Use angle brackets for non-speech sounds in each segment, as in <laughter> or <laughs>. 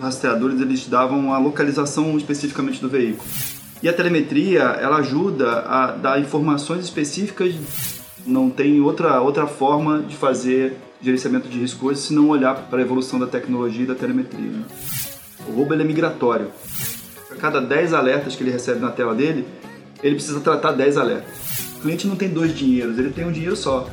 rastreadores eles davam a localização especificamente do veículo. E a telemetria, ela ajuda a dar informações específicas, não tem outra, outra forma de fazer gerenciamento de risco hoje se não olhar para a evolução da tecnologia e da telemetria. Né? O roubo é migratório. A cada 10 alertas que ele recebe na tela dele, ele precisa tratar 10 alertas. O cliente não tem dois dinheiros, ele tem um dinheiro só.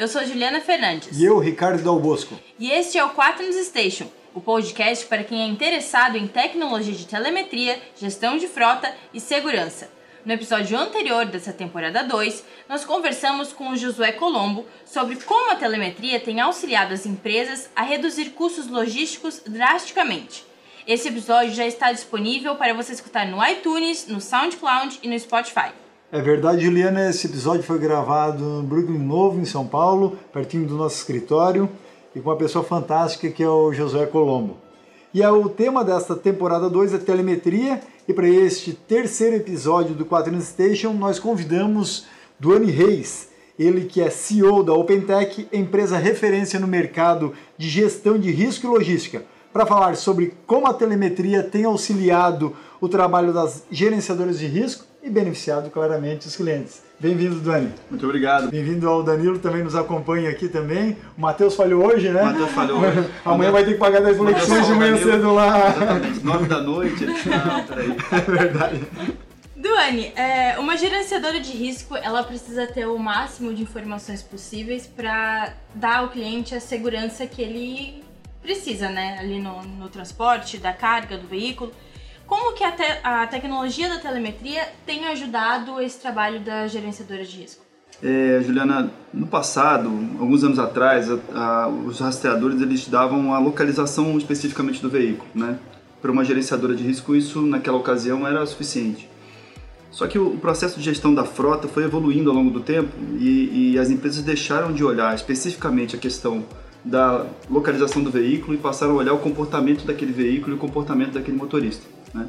Eu sou Juliana Fernandes. E eu, Ricardo Dal Bosco. E este é o 4 News Station, o podcast para quem é interessado em tecnologia de telemetria, gestão de frota e segurança. No episódio anterior dessa temporada 2, nós conversamos com o Josué Colombo sobre como a telemetria tem auxiliado as empresas a reduzir custos logísticos drasticamente. Esse episódio já está disponível para você escutar no iTunes, no SoundCloud e no Spotify. É verdade, Juliana, esse episódio foi gravado no Brooklyn Novo, em São Paulo, pertinho do nosso escritório, e com uma pessoa fantástica que é o Josué Colombo. E é o tema desta temporada 2 é telemetria e para este terceiro episódio do Quaterno Station, nós convidamos Duane Reis, ele que é CEO da OpenTech, empresa referência no mercado de gestão de risco e logística, para falar sobre como a telemetria tem auxiliado o trabalho das gerenciadoras de risco e beneficiado claramente os clientes. Bem-vindo, Dani. Muito obrigado. Bem-vindo ao Danilo, também nos acompanha aqui também. O Matheus falhou hoje, né? O Matheus falhou hoje. <laughs> Amanhã vai ter que pagar 10 flexões de manhã cedo lá. Exatamente, 9 da noite. Não, <laughs> peraí. É verdade. Duane, é, uma gerenciadora de risco, ela precisa ter o máximo de informações possíveis para dar ao cliente a segurança que ele precisa, né? Ali no, no transporte, da carga, do veículo. Como que a, te a tecnologia da telemetria tem ajudado esse trabalho da gerenciadora de risco? É, Juliana, no passado, alguns anos atrás, a, a, os rastreadores eles davam a localização especificamente do veículo, né? Para uma gerenciadora de risco, isso naquela ocasião era suficiente. Só que o processo de gestão da frota foi evoluindo ao longo do tempo e, e as empresas deixaram de olhar especificamente a questão da localização do veículo e passaram a olhar o comportamento daquele veículo e o comportamento daquele motorista. Né?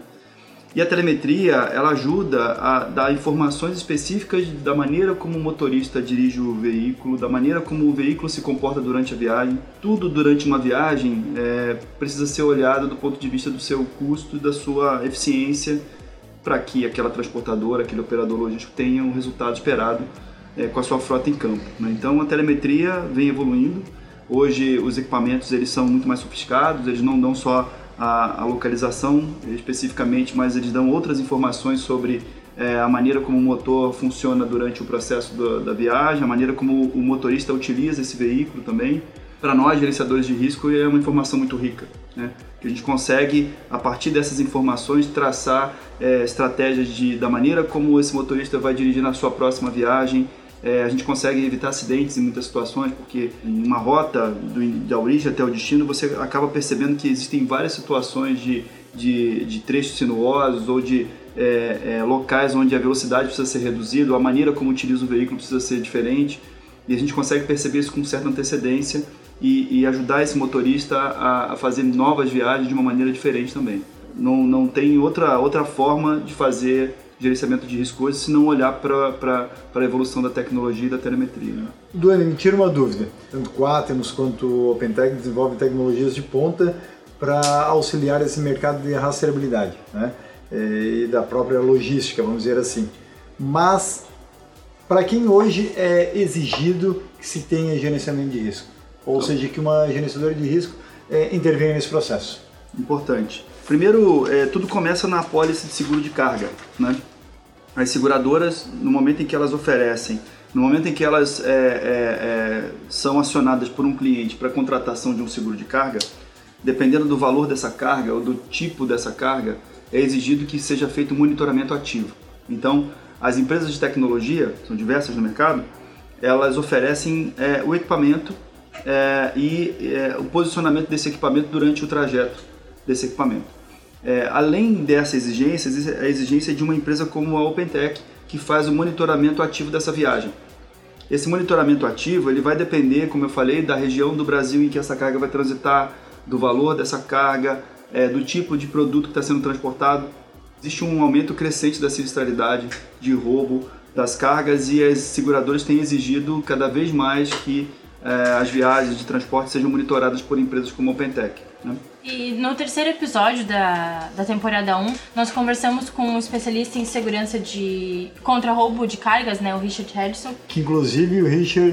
E a telemetria ela ajuda a dar informações específicas da maneira como o motorista dirige o veículo, da maneira como o veículo se comporta durante a viagem. Tudo durante uma viagem é, precisa ser olhado do ponto de vista do seu custo e da sua eficiência para que aquela transportadora, aquele operador logístico tenha o resultado esperado é, com a sua frota em campo. Né? Então a telemetria vem evoluindo. Hoje os equipamentos eles são muito mais sofisticados, eles não dão só a, a localização especificamente, mas eles dão outras informações sobre é, a maneira como o motor funciona durante o processo do, da viagem, a maneira como o motorista utiliza esse veículo também. Para nós, gerenciadores de risco, é uma informação muito rica, né? que a gente consegue, a partir dessas informações, traçar é, estratégias de, da maneira como esse motorista vai dirigir na sua próxima viagem, é, a gente consegue evitar acidentes em muitas situações, porque em uma rota do, da origem até o destino você acaba percebendo que existem várias situações de, de, de trechos sinuosos ou de é, é, locais onde a velocidade precisa ser reduzida, a maneira como utiliza o veículo precisa ser diferente, e a gente consegue perceber isso com certa antecedência e, e ajudar esse motorista a, a fazer novas viagens de uma maneira diferente também. Não, não tem outra, outra forma de fazer gerenciamento de risco hoje se não olhar para a evolução da tecnologia e da telemetria. Né? Duane, me tira uma dúvida. Tanto Quaternos quanto o OpenTech desenvolvem tecnologias de ponta para auxiliar esse mercado de rastreabilidade né? e da própria logística, vamos dizer assim. Mas, para quem hoje é exigido que se tenha gerenciamento de risco? Ou então, seja, que uma gerenciadora de risco é, intervenha nesse processo? Importante. Primeiro, é, tudo começa na apólice de seguro de carga. Né? As seguradoras, no momento em que elas oferecem, no momento em que elas é, é, é, são acionadas por um cliente para contratação de um seguro de carga, dependendo do valor dessa carga ou do tipo dessa carga, é exigido que seja feito um monitoramento ativo. Então, as empresas de tecnologia, são diversas no mercado, elas oferecem é, o equipamento é, e é, o posicionamento desse equipamento durante o trajeto desse equipamento. É, além dessa exigência, existe a exigência de uma empresa como a OpenTech, que faz o monitoramento ativo dessa viagem. Esse monitoramento ativo ele vai depender, como eu falei, da região do Brasil em que essa carga vai transitar, do valor dessa carga, é, do tipo de produto que está sendo transportado. Existe um aumento crescente da sinistralidade, de roubo das cargas e as seguradoras têm exigido cada vez mais que é, as viagens de transporte sejam monitoradas por empresas como a OpenTech. E no terceiro episódio da, da temporada 1, nós conversamos com um especialista em segurança de contra roubo de cargas, né, o Richard Harrison. Que inclusive o Richard,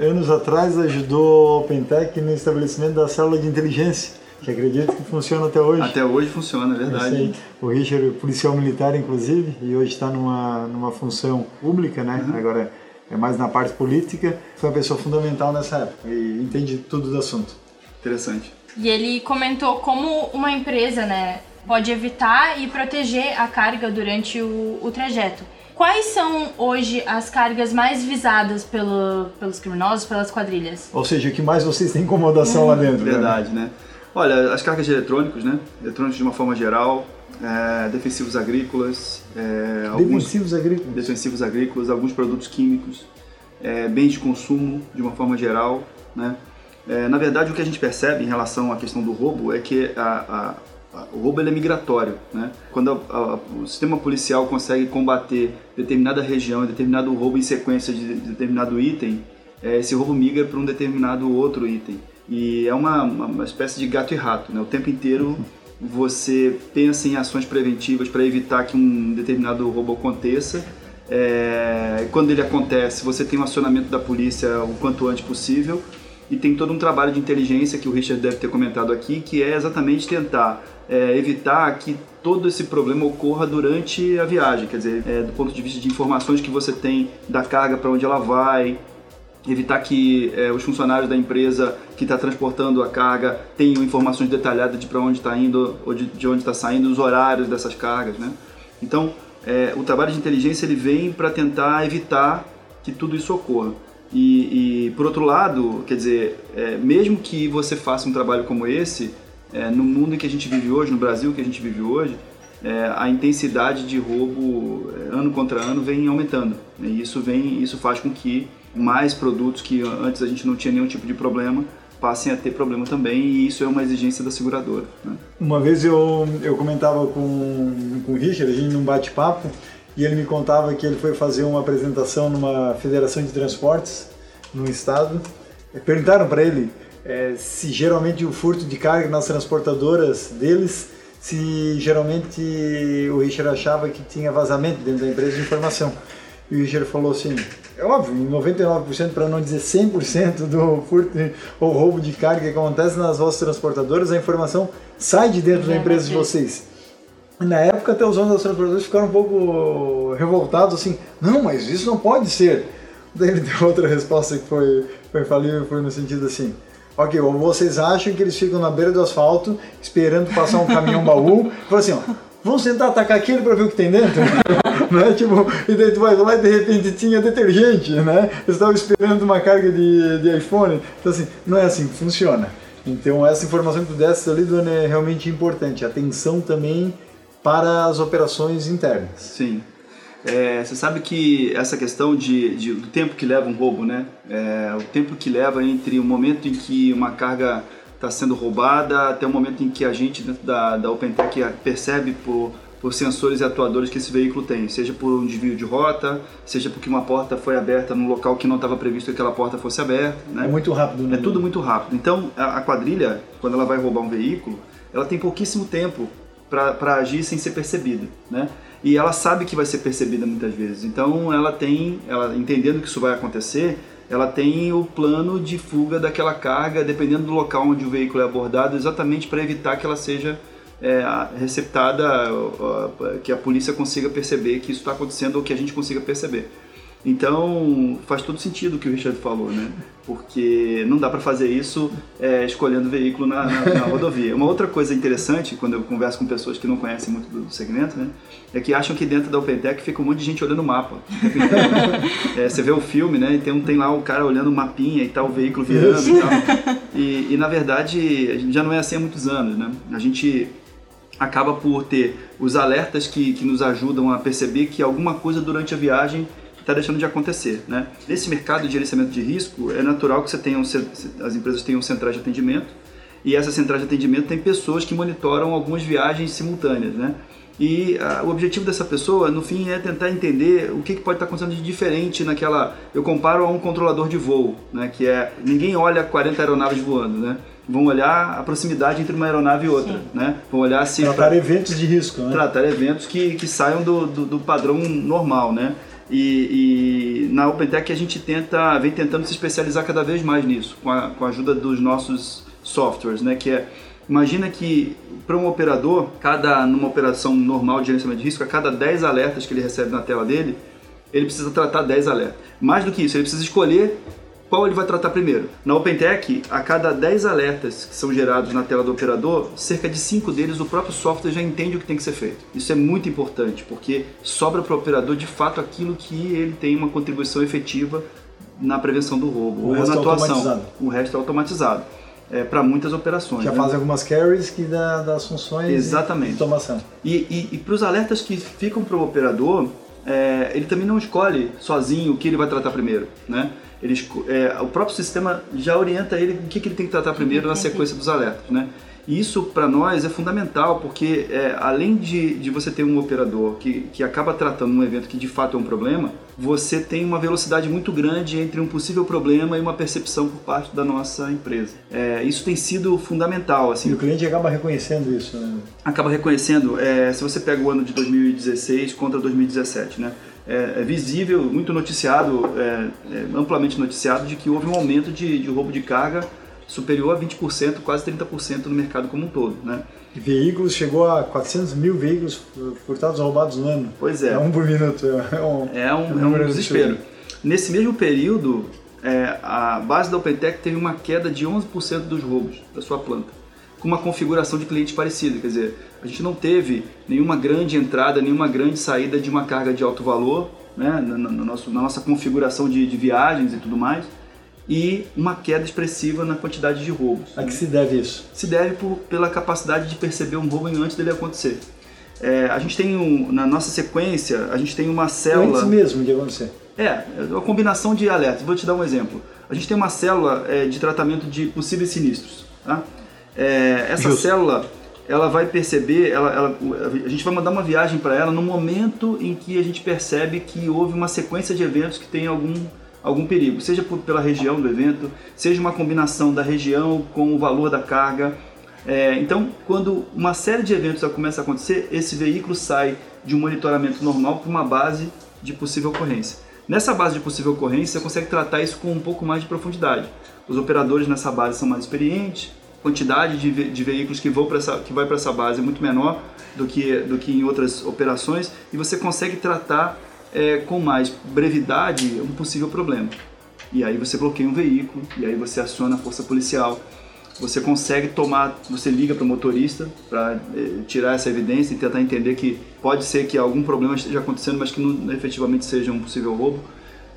anos atrás, ajudou a OpenTech no estabelecimento da célula de inteligência, que acredito que funciona até hoje. Até hoje funciona, é verdade. O Richard é policial militar, inclusive, e hoje está numa, numa função pública, né? Uhum. Agora é mais na parte política. Foi uma pessoa fundamental nessa época e entende tudo do assunto. Interessante. E ele comentou como uma empresa, né, pode evitar e proteger a carga durante o, o trajeto. Quais são hoje as cargas mais visadas pelo, pelos criminosos, pelas quadrilhas? Ou seja, o que mais vocês têm incomodação hum. lá dentro? Né? Verdade, né? Olha, as cargas de eletrônicos, né? Eletrônicos de uma forma geral, é, defensivos agrícolas, é, defensivos alguns, agrícolas, defensivos agrícolas, alguns produtos químicos, é, bens de consumo de uma forma geral, né? É, na verdade, o que a gente percebe em relação à questão do roubo é que a, a, a, o roubo é migratório. Né? Quando o sistema policial consegue combater determinada região, determinado roubo em sequência de, de determinado item, é, esse roubo migra para um determinado outro item. E é uma, uma, uma espécie de gato e rato. Né? O tempo inteiro você pensa em ações preventivas para evitar que um determinado roubo aconteça. É, quando ele acontece, você tem um acionamento da polícia o quanto antes possível e tem todo um trabalho de inteligência que o Richard deve ter comentado aqui, que é exatamente tentar é, evitar que todo esse problema ocorra durante a viagem, quer dizer, é, do ponto de vista de informações que você tem da carga para onde ela vai, evitar que é, os funcionários da empresa que está transportando a carga tenham informações detalhadas de para onde está indo ou de, de onde está saindo, os horários dessas cargas, né? Então, é, o trabalho de inteligência ele vem para tentar evitar que tudo isso ocorra. E, e, por outro lado, quer dizer, é, mesmo que você faça um trabalho como esse, é, no mundo em que a gente vive hoje, no Brasil que a gente vive hoje, é, a intensidade de roubo é, ano contra ano vem aumentando. Né? E isso vem, isso faz com que mais produtos que antes a gente não tinha nenhum tipo de problema passem a ter problema também e isso é uma exigência da seguradora. Né? Uma vez eu, eu comentava com, com o Richard, a gente num bate-papo, e ele me contava que ele foi fazer uma apresentação numa federação de transportes no estado. Perguntaram para ele é, se geralmente o furto de carga nas transportadoras deles, se geralmente o Richard achava que tinha vazamento dentro da empresa de informação. E o Richard falou assim: é óbvio, em 99%, para não dizer 100% do furto ou roubo de carga que acontece nas vossas transportadoras, a informação sai de dentro da empresa de vocês. Na época, até os donos das transportadoras ficaram um pouco revoltados, assim, não, mas isso não pode ser. Daí ele <laughs> deu outra resposta que foi, foi falível, foi no sentido assim, ok, ou vocês acham que eles ficam na beira do asfalto, esperando passar um caminhão baú, e falam assim, ó, vamos tentar atacar aquele para ver o que tem dentro? <laughs> né? Tipo, e daí tu vai lá e de repente tinha detergente, né? Eles estavam esperando uma carga de, de iPhone. Então assim, não é assim funciona. Então essa informação que tu desse ali, Dona, é realmente importante. Atenção também para as operações internas. Sim. É, você sabe que essa questão de, de, do tempo que leva um roubo, né? É, o tempo que leva entre o momento em que uma carga está sendo roubada até o momento em que a gente dentro da, da OpenTech percebe por, por sensores e atuadores que esse veículo tem, seja por um desvio de rota, seja porque uma porta foi aberta num local que não estava previsto que aquela porta fosse aberta. Né? É muito rápido. Né? É tudo muito rápido. Então, a, a quadrilha, quando ela vai roubar um veículo, ela tem pouquíssimo tempo para agir sem ser percebida, né? E ela sabe que vai ser percebida muitas vezes. Então ela tem, ela entendendo que isso vai acontecer, ela tem o plano de fuga daquela carga, dependendo do local onde o veículo é abordado, exatamente para evitar que ela seja é, receptada, que a polícia consiga perceber que isso está acontecendo ou que a gente consiga perceber. Então faz todo sentido o que o Richard falou, né? Porque não dá para fazer isso é, escolhendo veículo na, na, na, rodovia. Uma outra coisa interessante, quando eu converso com pessoas que não conhecem muito do segmento, né? É que acham que dentro da OpenTech fica um monte de gente olhando o mapa. <laughs> é, você vê o filme, né? E tem, tem lá o cara olhando o mapinha e tal, o veículo virando e tal. E, e na verdade já não é assim há muitos anos, né? A gente acaba por ter os alertas que, que nos ajudam a perceber que alguma coisa durante a viagem está deixando de acontecer. Né? Nesse mercado de gerenciamento de risco, é natural que você tenha um, as empresas tenham centrais de atendimento e essa central de atendimento tem pessoas que monitoram algumas viagens simultâneas. Né? E uh, o objetivo dessa pessoa, no fim, é tentar entender o que, que pode estar acontecendo de diferente naquela. Eu comparo a um controlador de voo, né? Que é ninguém olha 40 aeronaves voando, né? Vão olhar a proximidade entre uma aeronave e outra, Sim. né? Vão olhar se tratar pra, eventos de risco, né? Tratar eventos que, que saiam do, do, do padrão normal, né? E, e, na OpenTech a gente tenta, vem tentando se especializar cada vez mais nisso, com a, com a ajuda dos nossos softwares, né? Que é Imagina que para um operador, cada numa operação normal de gerenciamento de risco, a cada 10 alertas que ele recebe na tela dele, ele precisa tratar 10 alertas. Mais do que isso, ele precisa escolher qual ele vai tratar primeiro. Na OpenTech, a cada 10 alertas que são gerados na tela do operador, cerca de 5 deles o próprio software já entende o que tem que ser feito. Isso é muito importante, porque sobra para o operador de fato aquilo que ele tem uma contribuição efetiva na prevenção do roubo o ou na é atuação. O resto é automatizado é, para muitas operações. Já né? faz algumas carries que dá das funções Exatamente. de automação. E, e, e para os alertas que ficam para o operador, é, ele também não escolhe sozinho o que ele vai tratar primeiro, né? Ele, é, o próprio sistema já orienta ele o que, que ele tem que tratar primeiro na sequência dos alertas, né? E isso para nós é fundamental porque é, além de, de você ter um operador que, que acaba tratando um evento que de fato é um problema, você tem uma velocidade muito grande entre um possível problema e uma percepção por parte da nossa empresa. É, isso tem sido fundamental. Assim. E o cliente acaba reconhecendo isso, né? Acaba reconhecendo. É, se você pega o ano de 2016 contra 2017, né? É, é, visível, muito noticiado, é, é, amplamente noticiado, de que houve um aumento de, de roubo de carga superior a 20%, quase 30% no mercado como um todo, né? Veículos chegou a 400 mil veículos furtados ou roubados no ano. Pois é. É um por minuto. É um, é um, é um desespero. Nesse mesmo período, é, a base da OpenTech teve uma queda de 11% dos roubos da sua planta, com uma configuração de cliente parecida. Quer dizer, a gente não teve nenhuma grande entrada, nenhuma grande saída de uma carga de alto valor né, na, na, nosso, na nossa configuração de, de viagens e tudo mais e uma queda expressiva na quantidade de roubos. A que se deve isso? Se deve por, pela capacidade de perceber um roubo antes dele acontecer. É, a gente tem um, na nossa sequência, a gente tem uma célula. Antes mesmo de acontecer. É, é, uma combinação de alertas. Vou te dar um exemplo. A gente tem uma célula é, de tratamento de possíveis sinistros. Tá? É, essa Justo. célula ela vai perceber, ela, ela, a gente vai mandar uma viagem para ela no momento em que a gente percebe que houve uma sequência de eventos que tem algum algum perigo, seja por, pela região do evento, seja uma combinação da região com o valor da carga. É, então, quando uma série de eventos começa a acontecer, esse veículo sai de um monitoramento normal para uma base de possível ocorrência. Nessa base de possível ocorrência, você consegue tratar isso com um pouco mais de profundidade. Os operadores nessa base são mais experientes, quantidade de, ve de veículos que, vão para essa, que vai para essa base é muito menor do que, do que em outras operações e você consegue tratar é, com mais brevidade um possível problema. E aí você bloqueia um veículo, e aí você aciona a força policial. Você consegue tomar, você liga para o motorista para é, tirar essa evidência e tentar entender que pode ser que algum problema esteja acontecendo, mas que não efetivamente seja um possível roubo.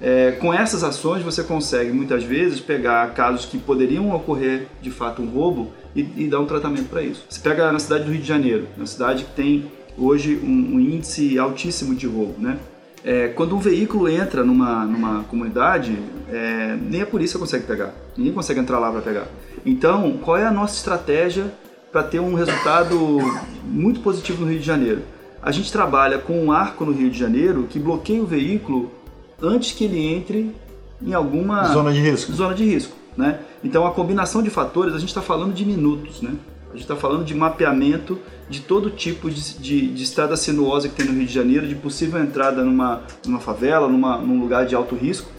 É, com essas ações você consegue muitas vezes pegar casos que poderiam ocorrer de fato um roubo e, e dar um tratamento para isso. Você pega na cidade do Rio de Janeiro, uma cidade que tem hoje um, um índice altíssimo de roubo, né? É, quando um veículo entra numa, numa comunidade, é, nem a polícia consegue pegar, ninguém consegue entrar lá para pegar. Então, qual é a nossa estratégia para ter um resultado muito positivo no Rio de Janeiro? A gente trabalha com um arco no Rio de Janeiro que bloqueia o veículo antes que ele entre em alguma zona de risco. Zona de risco né? Então, a combinação de fatores, a gente está falando de minutos, né? A gente está falando de mapeamento de todo tipo de, de, de, estrada sinuosa que tem no Rio de Janeiro, de possível entrada numa, numa favela, numa, num lugar de alto risco,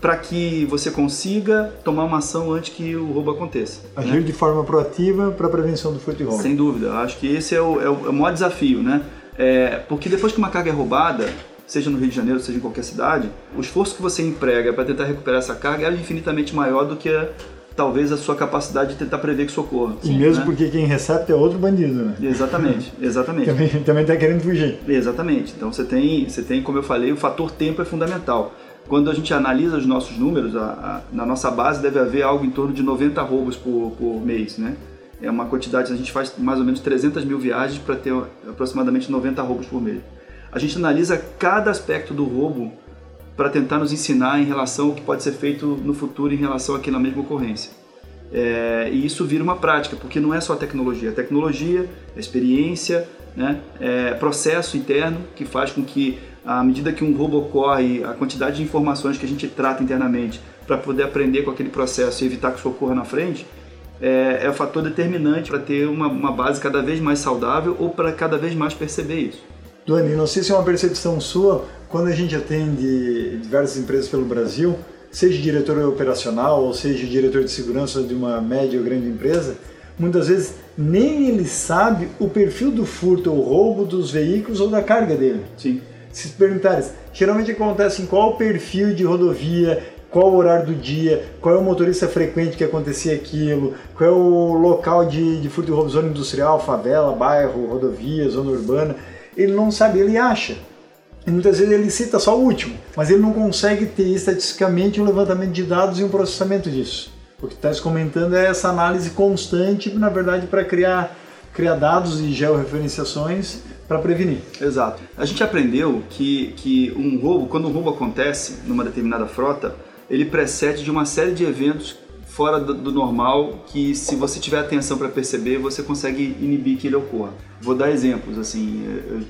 para que você consiga tomar uma ação antes que o roubo aconteça. Agir né? de forma proativa para a prevenção do furto e roubo. Sem dúvida, acho que esse é o, é o, é o maior desafio, né? É, porque depois que uma carga é roubada, seja no Rio de Janeiro, seja em qualquer cidade, o esforço que você emprega para tentar recuperar essa carga é infinitamente maior do que talvez a sua capacidade de tentar prever que socorra. E mesmo né? porque quem recebe é outro bandido, né? Exatamente, <laughs> exatamente. também, também está querendo fugir. Exatamente. Então você tem, você tem, como eu falei, o fator tempo é fundamental. Quando a gente analisa os nossos números, a, a, na nossa base deve haver algo em torno de 90 roubos por, por mês, né? É uma quantidade, a gente faz mais ou menos 300 mil viagens para ter aproximadamente 90 roubos por mês. A gente analisa cada aspecto do roubo para tentar nos ensinar em relação ao que pode ser feito no futuro em relação àquela mesma ocorrência. É, e isso vira uma prática, porque não é só tecnologia, é tecnologia, é experiência, né? é processo interno que faz com que, à medida que um roubo ocorre, a quantidade de informações que a gente trata internamente para poder aprender com aquele processo e evitar que isso ocorra na frente, é, é o fator determinante para ter uma, uma base cada vez mais saudável ou para cada vez mais perceber isso. Duane, não sei se é uma percepção sua, quando a gente atende diversas empresas pelo Brasil, seja diretor operacional ou seja diretor de segurança de uma média ou grande empresa, muitas vezes nem ele sabe o perfil do furto ou roubo dos veículos ou da carga dele. Sim. Se perguntares, geralmente acontece em qual perfil de rodovia, qual o horário do dia, qual é o motorista frequente que acontecia aquilo, qual é o local de, de furto e roubo, zona industrial, favela, bairro, rodovia, zona urbana. Ele não sabe, ele acha. E muitas vezes ele cita só o último, mas ele não consegue ter estatisticamente um levantamento de dados e um processamento disso. O que está comentando é essa análise constante, na verdade, para criar, criar dados e georreferenciações para prevenir. Exato. A gente aprendeu que, que um roubo, quando um roubo acontece numa determinada frota, ele precede de uma série de eventos fora do, do normal que se você tiver atenção para perceber, você consegue inibir que ele ocorra. Vou dar exemplos, assim,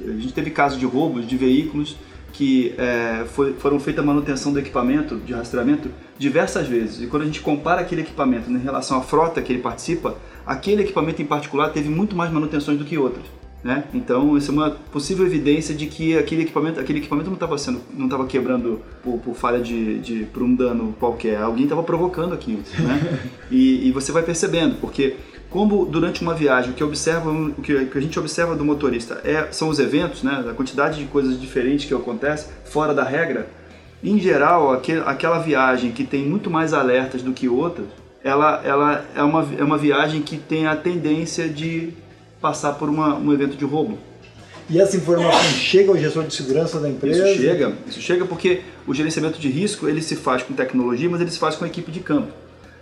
é, a gente teve casos de roubos de veículos que é, foi, foram feita a manutenção do equipamento de rastreamento diversas vezes. E quando a gente compara aquele equipamento em relação à frota que ele participa, aquele equipamento em particular teve muito mais manutenções do que outros. Né? Então isso é uma possível evidência de que aquele equipamento, aquele equipamento não estava sendo, não estava quebrando por, por, falha de, de por um dano qualquer, alguém estava provocando aquilo, né? <laughs> e, e, você vai percebendo, porque como durante uma viagem o que observa, o que, a gente observa do motorista é, são os eventos, né? A quantidade de coisas diferentes que acontece fora da regra. Em geral, aquela viagem que tem muito mais alertas do que outras, ela, ela é, uma, é uma viagem que tem a tendência de passar por uma, um evento de roubo. E essa informação chega ao gestor de segurança da empresa? Isso chega, isso chega porque o gerenciamento de risco ele se faz com tecnologia, mas ele se faz com a equipe de campo.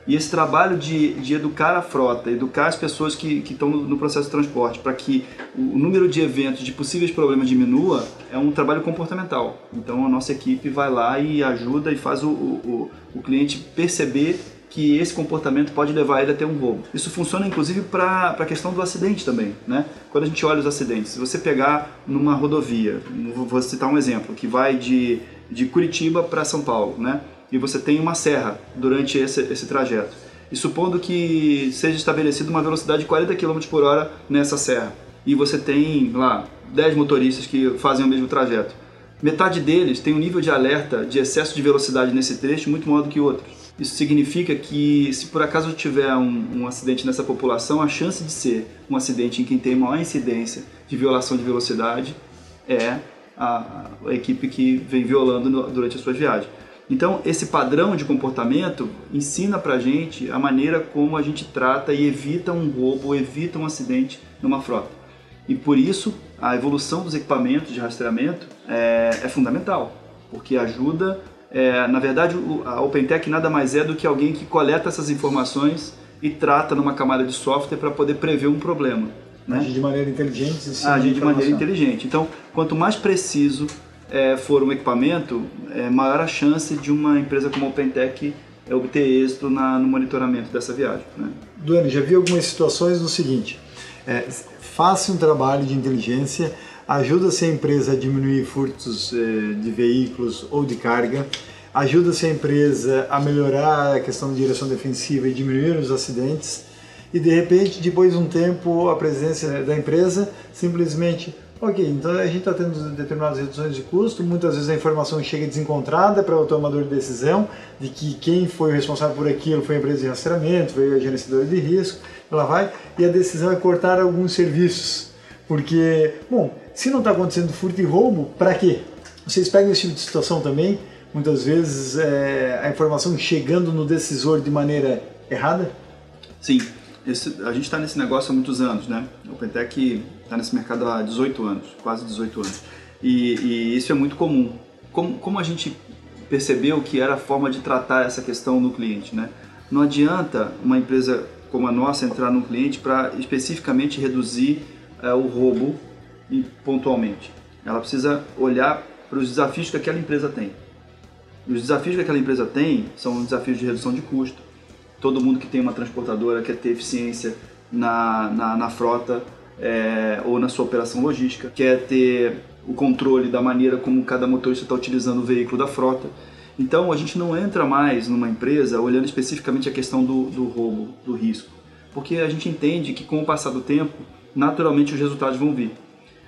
E esse trabalho de, de educar a frota, educar as pessoas que, que estão no, no processo de transporte para que o número de eventos, de possíveis problemas diminua, é um trabalho comportamental. Então a nossa equipe vai lá e ajuda e faz o, o, o cliente perceber que esse comportamento pode levar ele a ter um roubo. Isso funciona inclusive para a questão do acidente também, né? Quando a gente olha os acidentes, se você pegar numa rodovia, vou citar um exemplo, que vai de, de Curitiba para São Paulo, né? E você tem uma serra durante esse, esse trajeto. E supondo que seja estabelecida uma velocidade de 40 km por hora nessa serra, e você tem lá 10 motoristas que fazem o mesmo trajeto. Metade deles tem um nível de alerta de excesso de velocidade nesse trecho muito maior do que outros. Isso significa que, se por acaso tiver um, um, acidente nessa população, a chance de ser um acidente em quem tem maior incidência de violação de velocidade é a, a equipe que vem violando no, durante a sua viagem. Então, esse padrão de comportamento ensina pra gente a maneira como a gente trata e evita um roubo, evita um acidente numa frota. E por isso, a evolução dos equipamentos de rastreamento é, é fundamental, porque ajuda é, na verdade, a OpenTech nada mais é do que alguém que coleta essas informações e trata numa camada de software para poder prever um problema. Né? Agir de maneira inteligente. Agir de maneira inteligente. Então, quanto mais preciso é, for um equipamento, é, maior a chance de uma empresa como a OpenTech é, obter êxito na, no monitoramento dessa viagem. Né? Duane, já vi algumas situações do seguinte, é, faça um trabalho de inteligência ajuda-se a empresa a diminuir furtos eh, de veículos ou de carga, ajuda-se a empresa a melhorar a questão de direção defensiva e diminuir os acidentes, e de repente, depois de um tempo, a presença da empresa simplesmente Ok, então a gente está tendo determinadas reduções de custo, muitas vezes a informação chega desencontrada para o tomador de decisão de que quem foi o responsável por aquilo foi a empresa de rastreamento, foi a gerenciadora de risco, ela vai, e a decisão é cortar alguns serviços. Porque, bom, se não está acontecendo furto e roubo, para quê? Vocês pegam esse tipo de situação também? Muitas vezes é, a informação chegando no decisor de maneira errada? Sim. Esse, a gente está nesse negócio há muitos anos, né? O Pentec está nesse mercado há 18 anos, quase 18 anos. E, e isso é muito comum. Como, como a gente percebeu que era a forma de tratar essa questão no cliente, né? Não adianta uma empresa como a nossa entrar no cliente para especificamente reduzir é, o roubo pontualmente. Ela precisa olhar para os desafios que aquela empresa tem. E os desafios que aquela empresa tem são desafios de redução de custo, Todo mundo que tem uma transportadora quer ter eficiência na, na, na frota é, ou na sua operação logística, quer ter o controle da maneira como cada motorista está utilizando o veículo da frota. Então a gente não entra mais numa empresa olhando especificamente a questão do, do roubo, do risco, porque a gente entende que com o passar do tempo, naturalmente os resultados vão vir.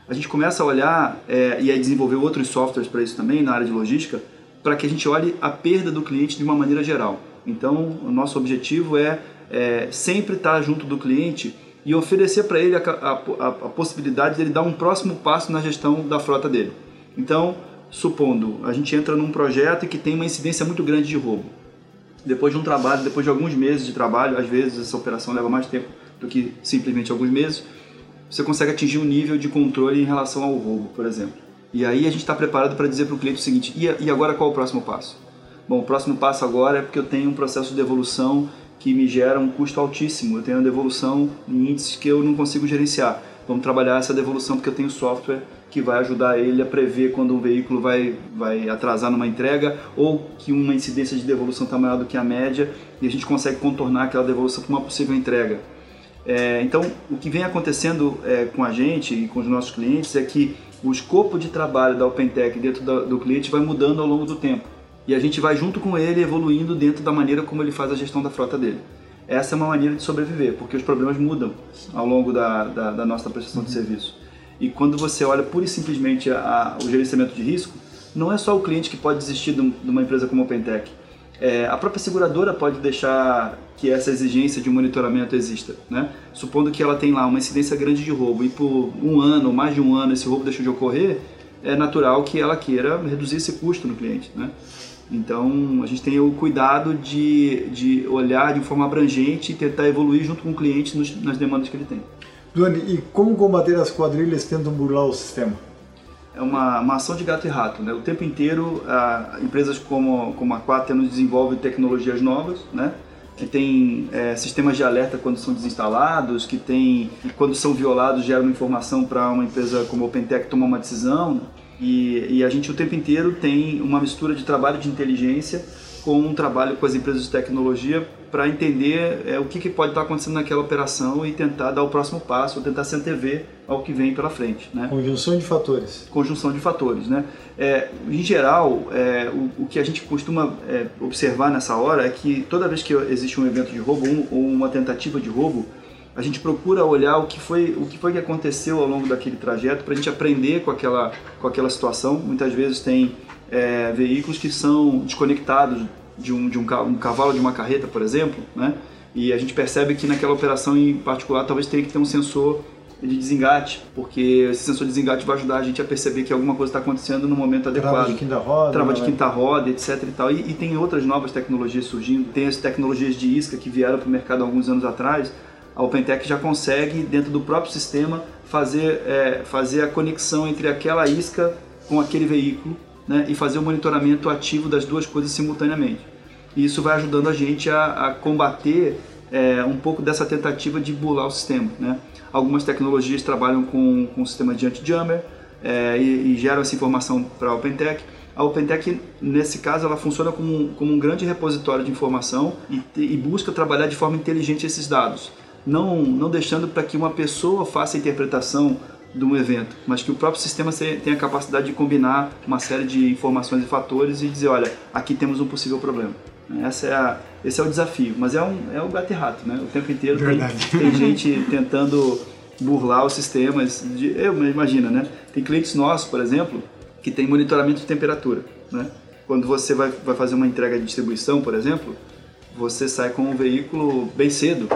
A gente começa a olhar é, e a desenvolver outros softwares para isso também na área de logística, para que a gente olhe a perda do cliente de uma maneira geral. Então, o nosso objetivo é, é sempre estar junto do cliente e oferecer para ele a, a, a, possibilidade de ele dar um próximo passo na gestão da frota dele. Então, supondo, a gente entra num projeto que tem uma incidência muito grande de roubo. Depois de um trabalho, depois de alguns meses de trabalho, às vezes essa operação leva mais tempo do que simplesmente alguns meses, você consegue atingir um nível de controle em relação ao roubo, por exemplo. E aí a gente está preparado para dizer para o cliente o seguinte: e agora qual é o próximo passo? Bom, o próximo passo agora é porque eu tenho um processo de devolução que me gera um custo altíssimo. Eu tenho uma devolução em índices que eu não consigo gerenciar. Vamos trabalhar essa devolução porque eu tenho software que vai ajudar ele a prever quando um veículo vai, vai atrasar numa entrega ou que uma incidência de devolução está maior do que a média e a gente consegue contornar aquela devolução para uma possível entrega. É, então, o que vem acontecendo é, com a gente e com os nossos clientes é que o escopo de trabalho da OpenTech dentro do, do cliente vai mudando ao longo do tempo. E a gente vai junto com ele evoluindo dentro da maneira como ele faz a gestão da frota dele. Essa é uma maneira de sobreviver, porque os problemas mudam ao longo da, da, da nossa prestação de serviço. E quando você olha pura e simplesmente a, a, o gerenciamento de risco, não é só o cliente que pode desistir de, de uma empresa como a OpenTech. É, a própria seguradora pode deixar que essa exigência de monitoramento exista, né? Supondo que ela tem lá uma incidência grande de roubo e por um ano ou mais de um ano esse roubo deixou de ocorrer, é natural que ela queira reduzir esse custo no cliente, né? Então a gente tem o cuidado de, de olhar de forma abrangente e tentar evoluir junto com o cliente nos, nas demandas que ele tem. Duane, e como combater as quadrilhas que tentam burlar o sistema? É uma, uma ação de gato e rato. Né? O tempo inteiro, a, empresas como, como a Quater nos desenvolvem tecnologias novas, né? que tem é, sistemas de alerta quando são desinstalados, que tem quando são violados geram informação para uma empresa como a OpenTech tomar uma decisão. Né? E, e a gente o tempo inteiro tem uma mistura de trabalho de inteligência com um trabalho com as empresas de tecnologia para entender é, o que, que, pode estar acontecendo naquela operação e tentar dar o próximo passo, ou tentar se antever ao que vem pela frente. Né? Conjunção de fatores. Conjunção de fatores. Né? É, em geral, é, o, o, que a gente costuma é, observar nessa hora é que toda vez que existe um evento de roubo um, ou uma tentativa de roubo, a gente procura olhar o que foi o que foi que aconteceu ao longo daquele trajeto para a gente aprender com aquela com aquela situação. Muitas vezes tem é, veículos que são desconectados de um, de um, um cavalo de uma carreta, por exemplo, né? E a gente percebe que naquela operação em particular talvez tenha que ter um sensor de desengate, porque esse sensor de desengate vai ajudar a gente a perceber que alguma coisa está acontecendo no momento adequado. Trava de quinta roda. Trava de né? quinta roda, etc. E, tal. E, e, tem outras novas tecnologias surgindo. Tem as tecnologias de isca que vieram para o mercado alguns anos atrás. A OpenTech já consegue, dentro do próprio sistema, fazer, é, fazer a conexão entre aquela isca com aquele veículo né, e fazer o monitoramento ativo das duas coisas simultaneamente. E isso vai ajudando a gente a, a combater é, um pouco dessa tentativa de burlar o sistema. Né? Algumas tecnologias trabalham com, com o sistema de anti-jammer é, e, e, geram essa informação para a OpenTech. A OpenTech, nesse caso, ela funciona como, como um grande repositório de informação e, e busca trabalhar de forma inteligente esses dados, não, não deixando para que uma pessoa faça a interpretação de um evento, mas que o próprio sistema tenha a capacidade de combinar uma série de informações e fatores e dizer, olha, aqui temos um possível problema. Essa é a, esse é o desafio, mas é, um, é o gato e rato, né? O tempo inteiro tem, tem, gente tentando burlar os sistemas. De, eu imagina, né? Tem clientes nossos, por exemplo, que tem monitoramento de temperatura, né? Quando você vai, vai fazer uma entrega de distribuição, por exemplo, você sai com um veículo bem cedo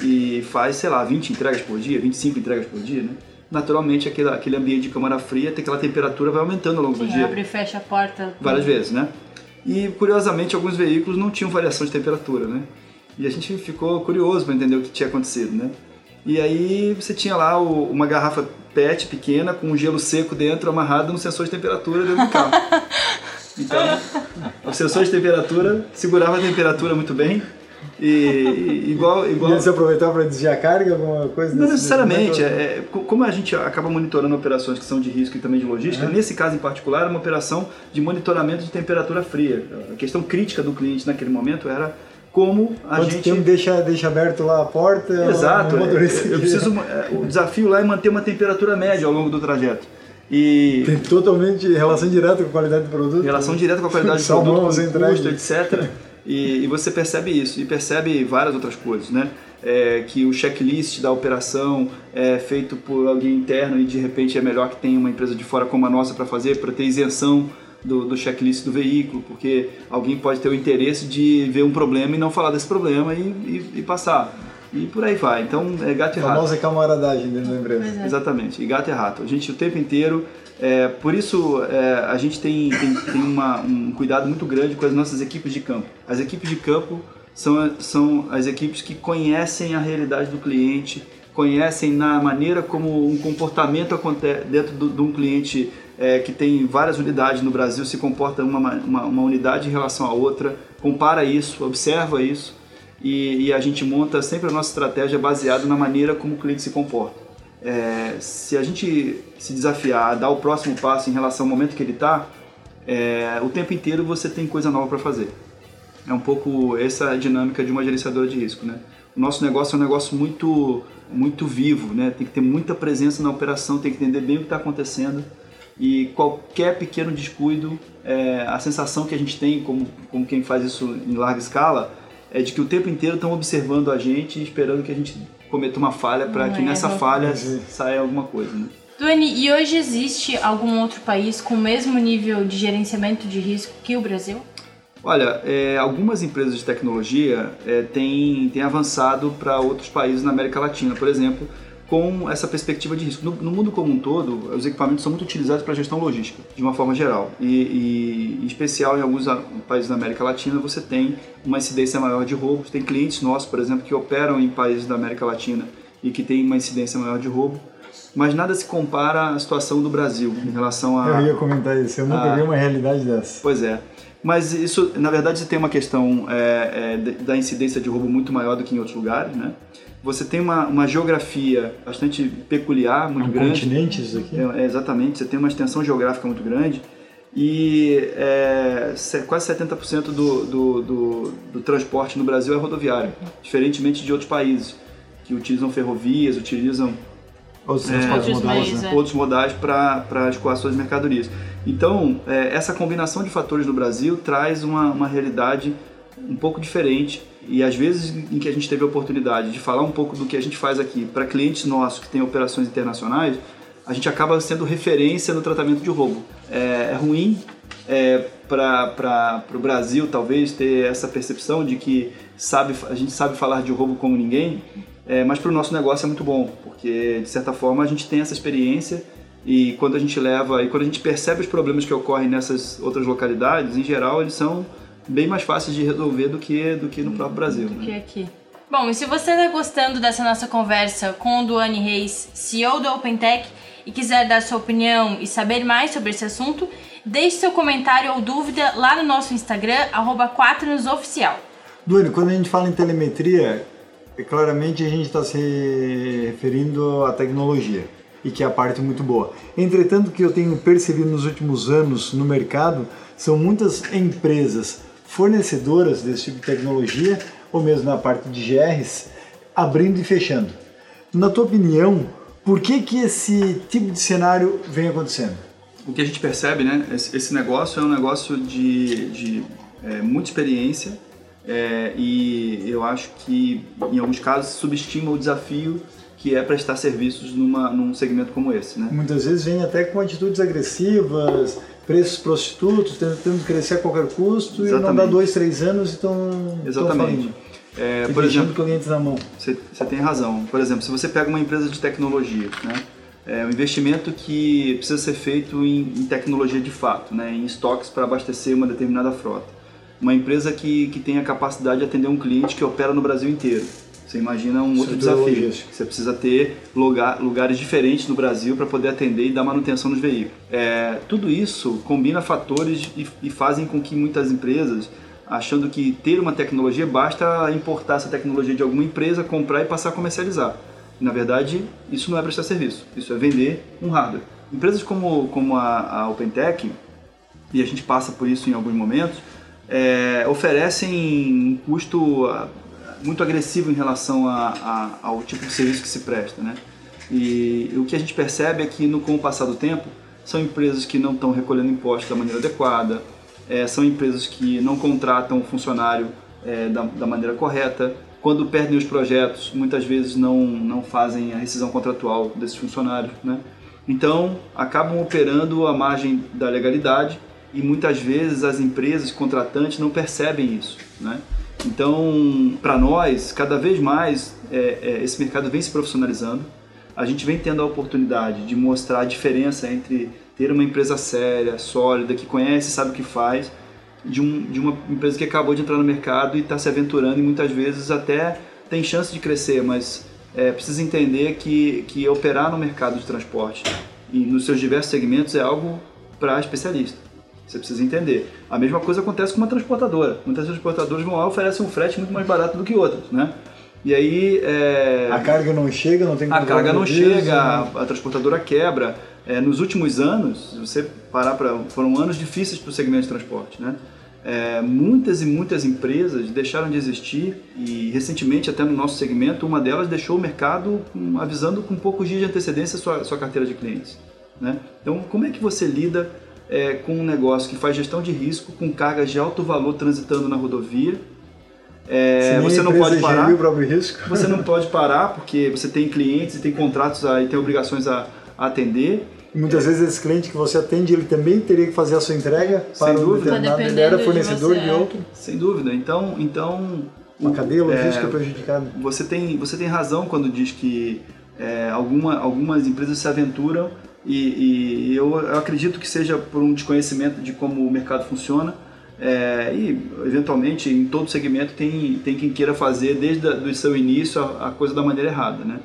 e faz, sei lá, 20 entregas por dia, 25 entregas por dia, né? Naturalmente aquele, aquele ambiente de câmara fria, tem aquela temperatura vai aumentando ao longo Sim, do dia. abre e fecha a porta. Várias vezes, né? E curiosamente alguns veículos não tinham variação de temperatura, né? E a gente ficou curioso para entender o que tinha acontecido, né? E aí você tinha lá o, uma garrafa PET pequena com um gelo seco dentro amarrado no sensor de temperatura dentro do carro. <laughs> Então, o sensor de temperatura segurava a temperatura muito bem e igual, igual... E eles aproveitavam para desviar a carga, alguma coisa? Não necessariamente. É, é, como a gente acaba monitorando operações que são de risco e também de logística, é. nesse caso em particular, é uma operação de monitoramento de temperatura fria. A questão crítica do cliente naquele momento era como a Quanto gente tempo deixa, deixa aberto lá a porta? Exato. o motorista Eu preciso, é, o desafio lá é manter uma temperatura média ao longo do trajeto. E Tem totalmente relação direta com a qualidade do produto. relação direta com a qualidade do produto, com custo, etc. E, e você percebe isso. E percebe várias outras coisas, né? É, que o checklist da operação é feito por alguém interno e de repente é melhor que tenha uma empresa de fora como a nossa para fazer, para ter isenção do, do checklist do veículo, porque alguém pode ter o interesse de ver um problema e não falar desse problema e, e- e passar. E por aí vai. Então é gato e A rato. famosa camaradagem dentro da empresa. É. Exatamente, e gato e rato. A gente o tempo inteiro, é, por isso é, a gente tem, tem, tem uma- um cuidado muito grande com as nossas equipes de campo. As equipes de campo são, são as equipes que conhecem a realidade do cliente, conhecem na maneira como um comportamento acontece dentro de um cliente é, que tem várias unidades no Brasil se comporta uma, uma, uma unidade em relação à outra, compara isso, observa isso e, e a gente monta sempre a nossa estratégia baseada na maneira como o cliente se comporta. É, se a gente se desafiar dar o próximo passo em relação ao momento que ele está, o tempo inteiro você tem coisa nova para fazer. É um pouco essa dinâmica de uma gerenciadora de risco, né? O nosso negócio é um negócio muito, muito vivo, né? Tem que ter muita presença na operação, tem que entender bem o que está acontecendo e qualquer pequeno descuido, é, a sensação que a gente tem como, como quem faz isso em larga escala é de que o tempo inteiro estão observando a gente esperando que a gente cometa uma falha para que nessa erra. falha Sim. saia alguma coisa, né? Duane, e hoje existe algum outro país com o mesmo nível de gerenciamento de risco que o Brasil? Olha, é, algumas empresas de tecnologia é, têm, têm avançado para outros países na América Latina, por exemplo, com essa perspectiva de risco. No, no mundo como um todo, os equipamentos são muito utilizados para gestão logística, de uma forma geral. E, e, em especial em alguns a- países da América Latina, você tem uma incidência maior de roubos. Tem clientes nossos, por exemplo, que operam em países da América Latina e que têm uma incidência maior de roubo. Mas nada se compara à situação do Brasil em relação a. Eu ia comentar isso, eu nunca Ah. vi uma realidade dessa. Pois é. Mas isso, na verdade, tem uma questão é, é, da incidência de roubo muito maior do que em outros lugares, né? Você tem uma, uma geografia bastante peculiar, É muito um grande. continente isso aqui? É, é, exatamente, você tem uma extensão geográfica muito grande e é, se- quase 70% do, do, do, do transporte no Brasil é rodoviário, diferentemente de outros países que utilizam ferrovias, utilizam Outros É, transportes Outros modais, né? é. outros modais para escoar suas mercadorias. Então, é, essa combinação de fatores no Brasil traz uma, uma realidade um pouco diferente e às vezes em que a gente teve a oportunidade de falar um pouco do que a gente faz aqui para clientes nossos que têm operações internacionais, a gente acaba sendo referência no tratamento de roubo. É, é ruim é, para o Brasil talvez ter essa percepção de que sabe, a gente sabe falar de roubo como ninguém, é, mas para o nosso negócio é muito bom, porque de certa forma a gente tem essa experiência e quando a gente leva e quando a gente percebe os problemas que ocorrem nessas outras localidades, em geral eles são bem mais fáceis de resolver do que do que no próprio Brasil. que Né? aqui. Bom, e se você está gostando dessa nossa conversa com o Duane Reis, CEO do OpenTech, e quiser dar sua opinião e saber mais sobre esse assunto, deixe seu comentário ou dúvida lá no nosso Instagram, arroba 4nosoficial. Duane, quando a gente fala em telemetria, é, claramente a gente está se referindo à tecnologia e que é a parte muito boa. Entretanto, o que eu tenho percebido nos últimos anos no mercado são muitas empresas fornecedoras desse tipo de tecnologia, ou mesmo na parte de GRs, abrindo e fechando. Na tua opinião, por que, que esse tipo de cenário vem acontecendo? O que a gente percebe, né? Esse, negócio é um negócio de, de é, muita experiência é, e eu acho que em alguns casos subestima o desafio que é prestar serviços numa, num segmento como esse, né? Muitas vezes vem até com atitudes agressivas, preços prostitutos, tentando crescer a qualquer custo e não dá Exatamente. dois, três anos e estão Exatamente. É, por exemplo, clientes na mão. Você, você tem razão. Por exemplo, se você pega uma empresa de tecnologia, né? É um investimento que precisa ser feito em, em tecnologia de fato, né? em estoques para abastecer uma determinada frota. Uma empresa que, que tem a capacidade de atender um cliente que opera no Brasil inteiro. Você imagina um outro desafio. Você precisa ter lugar, lugares diferentes no Brasil para poder atender e dar manutenção nos veículos. É, tudo isso combina fatores e, e fazem com que muitas empresas, achando que ter uma tecnologia basta importar essa tecnologia de alguma empresa, comprar e passar a comercializar. Na verdade, isso não é prestar serviço, isso é vender um hardware. Empresas como, como a, a OpenTech, e a gente passa por isso em alguns momentos, é, oferecem um custo muito agressivo em relação a, a, ao tipo de serviço que se presta. Né? E o que a gente percebe é que no, com o passar do tempo, são empresas que não estão recolhendo impostos da maneira adequada, é, são empresas que não contratam o funcionário é, da, da, maneira correta. Quando perdem os projetos, muitas vezes não, não fazem a rescisão contratual desses funcionários. Né? Então, acabam operando à margem da legalidade e muitas vezes as empresas contratantes não percebem isso. Né? Então, para nós, cada vez mais é, é, esse mercado vem se profissionalizando. A gente vem tendo a oportunidade de mostrar a diferença entre ter uma empresa séria, sólida, que conhece, sabe o que faz, de, um, de uma empresa que acabou de entrar no mercado e está se aventurando e muitas vezes até tem chance de crescer, mas é, precisa entender que, que operar no mercado de transporte e nos seus diversos segmentos é algo para especialista. Você precisa entender. A mesma coisa acontece com uma transportadora. Muitas transportadoras vão lá e oferecem um frete muito mais barato do que outras, né? E aí... É... A carga não chega, não tem A carga não chega, a, a transportadora quebra. É, nos últimos anos, se você parar para... Foram anos difíceis para o segmento de transporte, né? É, muitas e muitas empresas deixaram de existir e recentemente até no nosso segmento uma delas deixou o mercado avisando com poucos dias de antecedência a sua, sua carteira de clientes. Né? Então como é que você lida é, com um negócio que faz gestão de risco com cargas de alto valor transitando na rodovia. É, você não pode parar. O próprio risco. Você não pode parar porque você tem clientes e tem contratos e tem obrigações a, a atender. E muitas é. vezes esse cliente que você atende, ele também teria que fazer a sua entrega Sem para dúvida. um Ele era fornecedor de, de, outro. Sem dúvida. Então, então uma cadeia logística é, prejudicada. Você tem, você tem razão quando diz que é, alguma, algumas empresas se aventuram e, e eu, eu, acredito que seja por um desconhecimento de como o mercado funciona. É, e eventualmente em todo segmento tem, tem quem queira fazer desde o seu início a, a, coisa da maneira errada, né?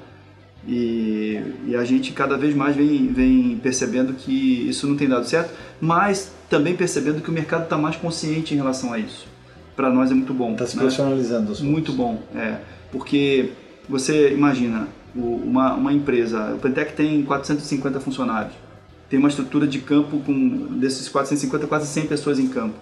E, e, a gente cada vez mais vem, vem percebendo que isso não tem dado certo, mas também percebendo que o mercado está mais consciente em relação a isso. Para nós é muito bom. Está se né? profissionalizando. Muito bom, é. Porque você imagina, uma, uma empresa, o Pentec tem 450 funcionários, tem uma estrutura de campo com, desses 450, quase 100 pessoas em campo,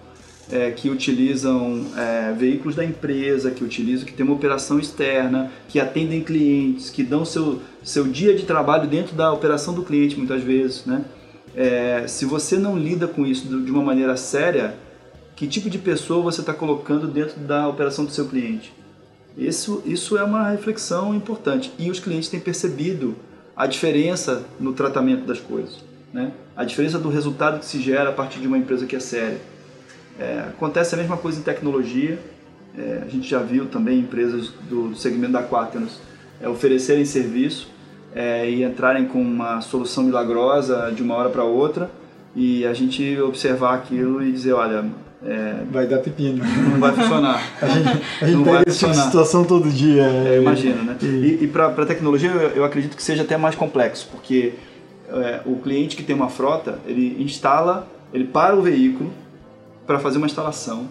é, que utilizam é, veículos da empresa, que utilizam, que tem uma operação externa, que atendem clientes, que dão seu, seu dia de trabalho dentro da operação do cliente muitas vezes, né? É, se você não lida com isso de uma maneira séria, que tipo de pessoa você está colocando dentro da operação do seu cliente? Isso, isso é uma reflexão importante e os clientes têm percebido a diferença no tratamento das coisas, né? a diferença do resultado que se gera a partir de uma empresa que é séria. É, acontece a mesma coisa em tecnologia, é, a gente já viu também empresas do, segmento da Quaternos é, oferecerem serviço é, e entrarem com uma solução milagrosa de uma hora para outra e a gente observar aquilo e dizer, olha, é, vai dar pepino. Não vai funcionar. a gente, a gente pega esse tipo de situação todo dia. É, imagino, né? E, e para a tecnologia eu, eu, acredito que seja até mais complexo, porque é, o cliente que tem uma frota, ele instala, ele para o veículo para fazer uma instalação,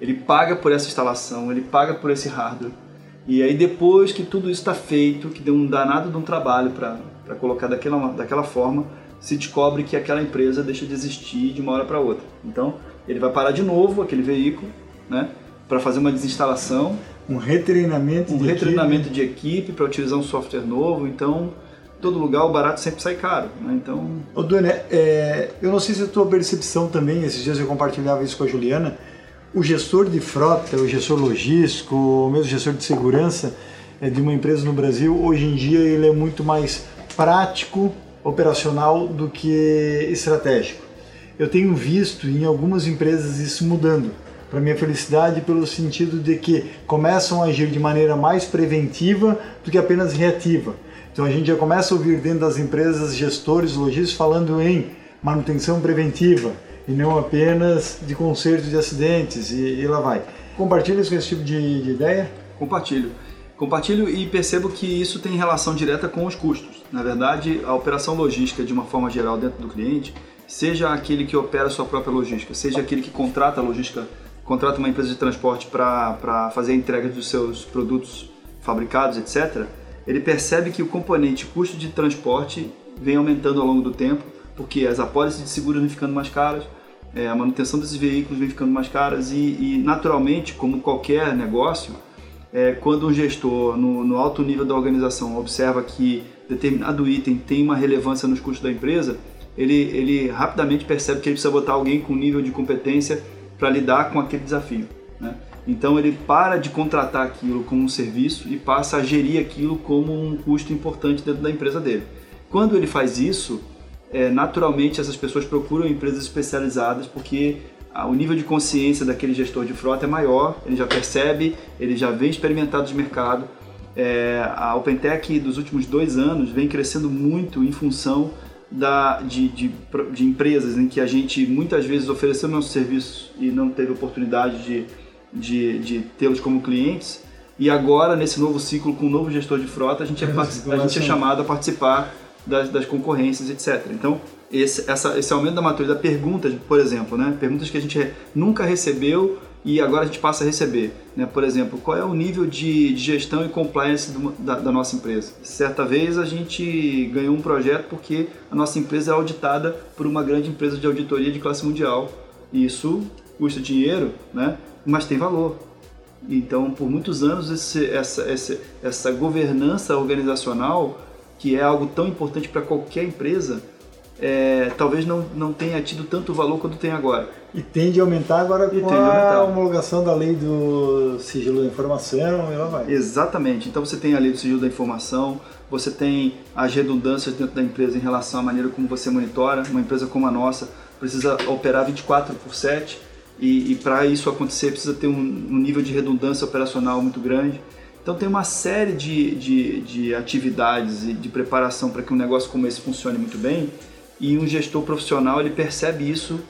ele paga por essa instalação, ele paga por esse hardware, e aí depois que tudo isso está feito, que deu um danado de um trabalho para colocar daquela, daquela forma, se descobre que aquela empresa deixa de existir de uma hora para outra. Então, ele vai parar de novo aquele veículo, né, para fazer uma desinstalação, um retreinamento, um de retreinamento equipe. de equipe para utilizar um software novo. Então, todo lugar o barato sempre sai caro, né? Então. Ô, Duane, é, eu não sei se a tua percepção também. Esses dias eu compartilhava isso com a Juliana. O gestor de frota, o gestor logístico, o mesmo gestor de segurança é, de uma empresa no Brasil, hoje em dia ele é muito mais prático, operacional do que estratégico eu tenho visto em algumas empresas isso mudando. Para minha felicidade, pelo sentido de que começam a agir de maneira mais preventiva do que apenas reativa. Então a gente já começa a ouvir dentro das empresas gestores logísticos falando em manutenção preventiva e não apenas de conserto de acidentes e, e lá vai. Compartilha com esse tipo de, de ideia? Compartilho. Compartilho e percebo que isso tem relação direta com os custos. Na verdade, a operação logística, de uma forma geral, dentro do cliente, seja aquele que opera a sua própria logística, seja aquele que contrata a logística, contrata uma empresa de transporte para fazer a entrega dos seus produtos fabricados, etc., ele percebe que o componente custo de transporte vem aumentando ao longo do tempo, porque as apólices de seguro vão ficando mais caras, é, a manutenção desses veículos vem ficando mais caras e, e naturalmente, como qualquer negócio, é, quando um gestor no, no, alto nível da organização observa que determinado item tem uma relevância nos custos da empresa, ele, ele rapidamente percebe que ele precisa botar alguém com nível de competência para lidar com aquele desafio. Né? Então ele para de contratar aquilo como um serviço e passa a gerir aquilo como um custo importante dentro da empresa dele. Quando ele faz isso, é, naturalmente essas pessoas procuram empresas especializadas porque ah, o nível de consciência daquele gestor de frota é maior, ele já percebe, ele já vem experimentado de mercado. É, a OpenTech dos últimos dois anos vem crescendo muito em função da, de, de, de, empresas em que a gente muitas vezes ofereceu nosso serviço e não teve oportunidade de, de, de tê-los como clientes. E agora, nesse novo ciclo, com um novo gestor de frota, a gente é, a gente é chamado a participar das, das concorrências, etc. Então, esse, essa, esse aumento da maturidade, perguntas, por exemplo, né? perguntas que a gente nunca recebeu e agora a gente passa a receber. Né? Por exemplo, qual é o nível de, de gestão e compliance do, da, da, nossa empresa? Certa vez a gente ganhou um projeto porque a nossa empresa é auditada por uma grande empresa de auditoria de classe mundial. E isso custa dinheiro, né? mas tem valor. Então, por muitos anos, esse, essa, essa, essa governança organizacional que é algo tão importante para qualquer empresa, é, talvez não, não tenha tido tanto valor quanto tem agora. E tende a aumentar agora e com a, a homologação da lei do sigilo da informação e lá vai. Exatamente. Então você tem a lei do sigilo da informação, você tem as redundâncias dentro da empresa em relação à maneira como você monitora. Uma empresa como a nossa precisa operar 24 por 7 e, e para isso acontecer precisa ter um, um nível de redundância operacional muito grande. Então tem uma série de, de, de atividades e de preparação para que um negócio como esse funcione muito bem e um gestor profissional ele percebe isso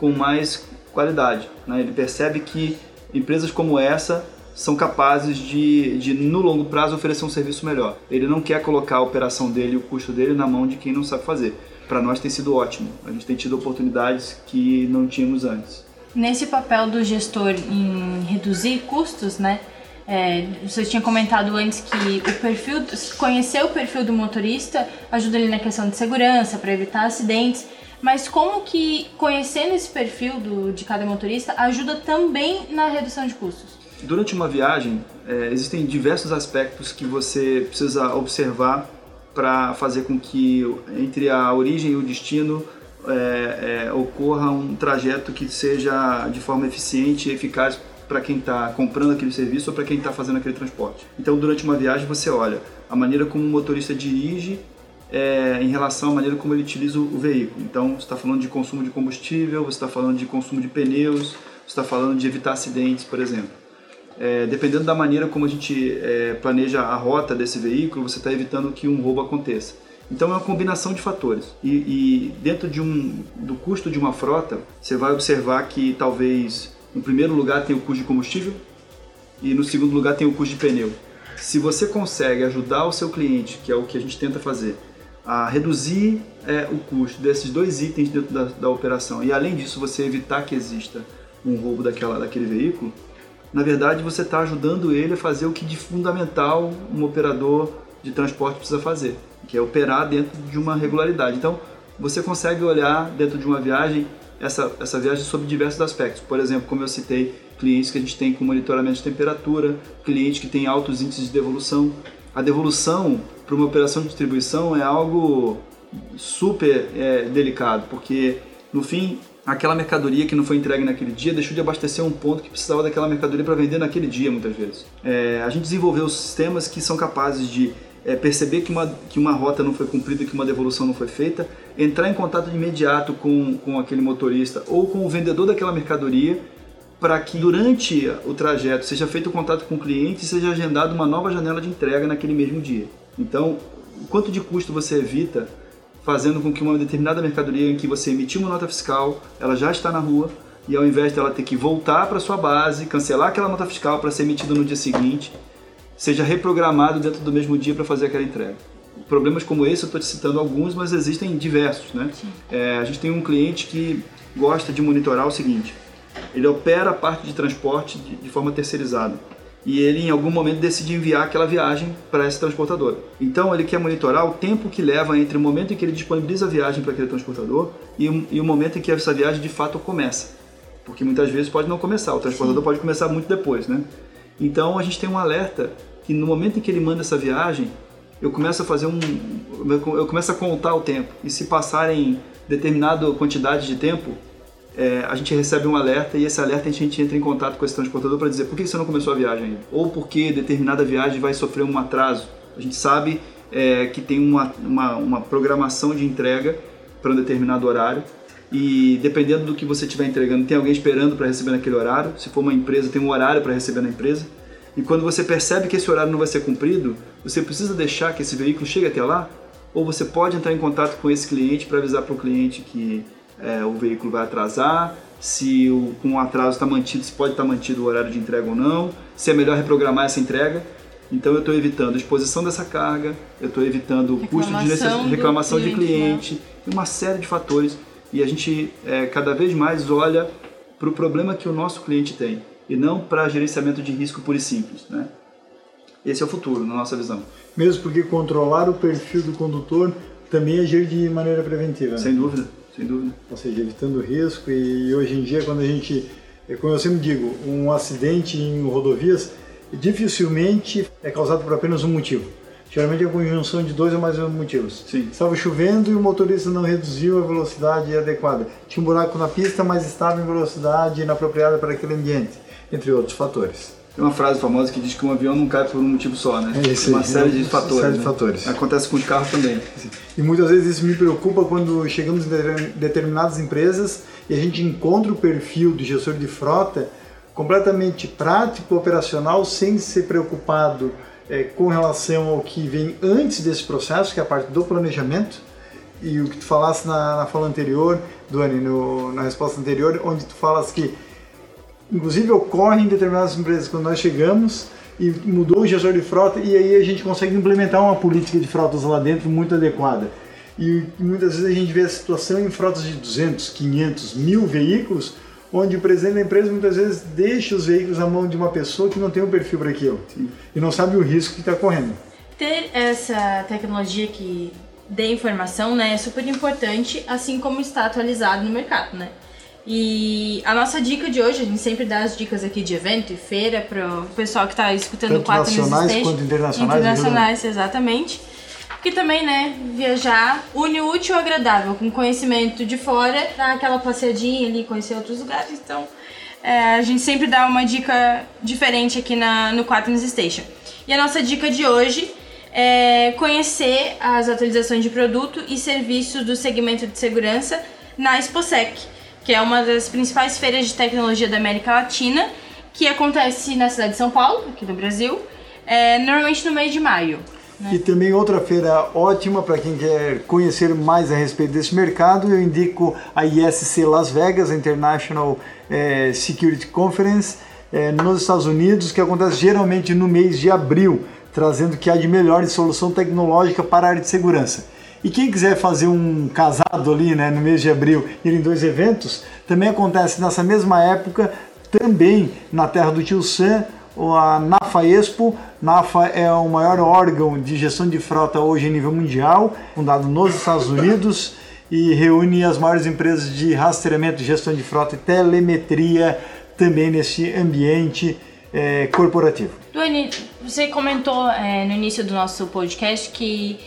com mais qualidade. Né? Ele percebe que empresas como essa são capazes de, de, no longo prazo, oferecer um serviço melhor. Ele não quer colocar a operação dele o custo dele na mão de quem não sabe fazer. Para nós tem sido ótimo. A gente tem tido oportunidades que não tínhamos antes. Nesse papel do gestor em reduzir custos, né? É, você tinha comentado antes que o perfil, conhecer o perfil do motorista ajuda ele na questão de segurança, para evitar acidentes. Mas como que conhecendo esse perfil do, de cada motorista ajuda também na redução de custos? Durante uma viagem, é, existem diversos aspectos que você precisa observar para fazer com que entre a origem e o destino é, é, ocorra um trajeto que seja de forma eficiente e eficaz para quem está comprando aquele serviço ou para quem está fazendo aquele transporte. Então, durante uma viagem, você olha a maneira como o motorista dirige é, em relação à maneira como ele utiliza o, veículo. Então, você está falando de consumo de combustível, você está falando de consumo de pneus, você está falando de evitar acidentes, por exemplo. É, dependendo da maneira como a gente é, planeja a rota desse veículo, você está evitando que um roubo aconteça. Então é uma combinação de fatores. E, e, dentro de um, do custo de uma frota, você vai observar que talvez no primeiro lugar tem o custo de combustível e no segundo lugar tem o custo de pneu. Se você consegue ajudar o seu cliente, que é o que a gente tenta fazer, a reduzir é, o custo desses dois itens dentro da, da, operação e além disso você evitar que exista um roubo daquela, daquele veículo, na verdade você está ajudando ele a fazer o que de fundamental um operador de transporte precisa fazer, que é operar dentro de uma regularidade. Então você consegue olhar dentro de uma viagem essa, essa viagem sob diversos aspectos. Por exemplo, como eu citei, clientes que a gente tem com monitoramento de temperatura, clientes que têm altos índices de devolução. A devolução para uma operação de distribuição é algo super é, delicado, porque no fim aquela mercadoria que não foi entregue naquele dia deixou de abastecer um ponto que precisava daquela mercadoria para vender naquele dia muitas vezes. É, a gente desenvolveu sistemas que são capazes de é, perceber que uma, que uma rota não foi cumprida, que uma devolução não foi feita, entrar em contato imediato com, com aquele motorista ou com o vendedor daquela mercadoria para que durante o trajeto seja feito o contato com o cliente e seja agendada uma nova janela de entrega naquele mesmo dia. Então, quanto de custo você evita fazendo com que uma determinada mercadoria em que você emitiu uma nota fiscal, ela já está na rua, e ao invés dela ter que voltar para sua base, cancelar aquela nota fiscal para ser emitida no dia seguinte, seja reprogramado dentro do mesmo dia para fazer aquela entrega. Problemas como esse, eu estou te citando alguns, mas existem diversos. Né? É, a gente tem um cliente que gosta de monitorar o seguinte: ele opera a parte de transporte de, de forma terceirizada. E ele em algum momento decide enviar aquela viagem para essa transportadora. Então ele quer monitorar o tempo que leva entre o momento em que ele disponibiliza a viagem para aquele transportador e, e, o momento em que essa viagem de fato começa. Porque muitas vezes pode não começar, o transportador Sim. pode começar muito depois, né? Então a gente tem um alerta que no momento em que ele manda essa viagem, eu começo a fazer um eu começo a contar o tempo e se passarem determinada quantidade de tempo, é, a gente recebe um alerta e esse alerta a gente entra em contato com esse transportador para dizer por que você não começou a viagem ainda? Ou porque determinada viagem vai sofrer um atraso. A gente sabe é, que tem uma, uma, uma programação de entrega para um determinado horário e dependendo do que você estiver entregando, tem alguém esperando para receber naquele horário. Se for uma empresa, tem um horário para receber na empresa. E quando você percebe que esse horário não vai ser cumprido, você precisa deixar que esse veículo chegue até lá, ou você pode entrar em contato com esse cliente para avisar para o cliente que é, o veículo vai atrasar, se o, com o atraso está mantido, se pode estar tá mantido o horário de entrega ou não, se é melhor reprogramar essa entrega. Então eu estou evitando a exposição dessa carga, eu estou evitando o custo de necess... reclamação cliente, de cliente, né? uma série de fatores. E a gente é, cada vez mais olha para o problema que o nosso cliente tem e não para gerenciamento de risco puro e simples. Né? Esse é o futuro, na nossa visão. Mesmo porque controlar o perfil do condutor também é agir de maneira preventiva. Né? Sem dúvida sem dúvida. Ou seja, evitando risco e hoje em dia quando a gente, é como eu sempre digo, um acidente em rodovias dificilmente é causado por apenas um motivo. Geralmente é a conjunção de dois ou mais motivos. Sim. Estava chovendo e o motorista não reduziu a velocidade adequada. Tinha um buraco na pista, mas estava em velocidade inapropriada para aquele ambiente, entre outros fatores. Tem uma frase famosa que diz que um avião não cai por um motivo só, né? É isso, uma série de fatores. Série de né? fatores. Acontece com os carros também. E muitas vezes isso me preocupa quando chegamos em determinadas empresas e a gente encontra o perfil do gestor de frota completamente prático, operacional, sem ser preocupado é, com relação ao que vem antes desse processo, que é a parte do planejamento. E o que tu falaste na, na fala anterior, Duane, no, na resposta anterior, onde tu falas que inclusive ocorre em determinadas empresas quando nós chegamos e mudou o gestor de frota e aí a gente consegue implementar uma política de frotas lá dentro muito adequada. E muitas vezes a gente vê a situação em frotas de 200, 500, mil veículos, onde o presidente da empresa muitas vezes deixa os veículos na mão de uma pessoa que não tem um perfil para aquilo Sim. e não sabe o risco que está correndo. Ter essa tecnologia que dê informação né, é super importante, assim como está atualizado no mercado, né? E a nossa dica de hoje, a gente sempre dá as dicas aqui de evento e feira para o pessoal que está escutando Tanto quatro nacionais quanto internacionais. Internacionais, exatamente. Que também, né, viajar une o útil ao agradável, com conhecimento de fora, dar aquela passeadinha ali, conhecer outros lugares. Então, é, a gente sempre dá uma dica diferente aqui na, no Quaternos Station. E a nossa dica de hoje é conhecer as atualizações de produto e serviços do segmento de segurança na Exposec que é uma das principais feiras de tecnologia da América Latina, que acontece na cidade de São Paulo, aqui no Brasil, é, normalmente no mês de maio. Né? E também outra feira ótima para quem quer conhecer mais a respeito desse mercado, eu indico a ISC Las Vegas, International é, Security Conference, é, nos Estados Unidos, que acontece geralmente no mês de abril, trazendo o que há de melhor de solução tecnológica para a área de segurança. E quem quiser fazer um casado ali né, no mês de abril, ir em dois eventos, também acontece nessa mesma época, também na terra do tio Sam, a NAFA Expo. NAFA é o maior órgão de gestão de frota hoje em nível mundial, fundado nos Estados Unidos e reúne as maiores empresas de rastreamento, gestão de frota e telemetria também nesse ambiente é, corporativo. Duane, você comentou é, no início do nosso podcast que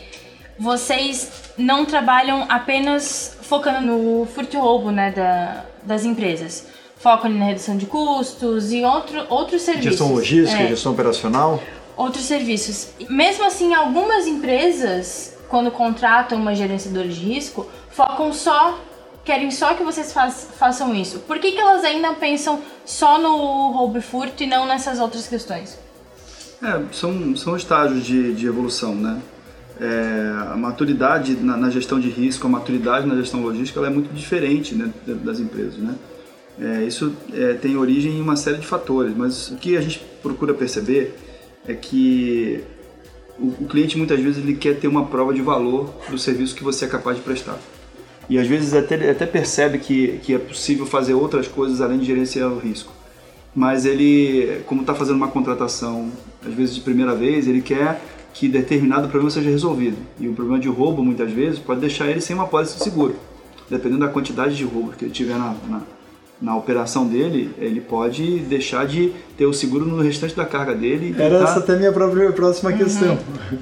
vocês não trabalham apenas focando no furto e roubo né, da, das empresas. Focam na redução de custos e outro, outros serviços. Gestão logística, é, gestão operacional. Outros serviços. Mesmo assim, algumas empresas, quando contratam uma gerenciadora de risco, focam só, querem só que vocês faz, façam isso. Por que, que elas ainda pensam só no roubo e furto e não nessas outras questões? É, são, são estágios de, de evolução, né? É, a maturidade na, na, gestão de risco, a maturidade na gestão logística, ela é muito diferente né, das empresas, né? É, isso é, tem origem em uma série de fatores, mas o que a gente procura perceber é que o, o cliente muitas vezes ele quer ter uma prova de valor do serviço que você é capaz de prestar. E às vezes até, até percebe que, que é possível fazer outras coisas além de gerenciar o risco. mas ele, como está fazendo uma contratação, às vezes de primeira vez, ele quer que determinado problema seja resolvido. E o problema de roubo, muitas vezes, pode deixar ele sem uma pólice de seguro. Dependendo da quantidade de roubo que ele tiver na, na, na operação dele, ele pode deixar de ter o seguro no restante da carga dele. Era tá... essa até a minha própria próxima uhum. questão.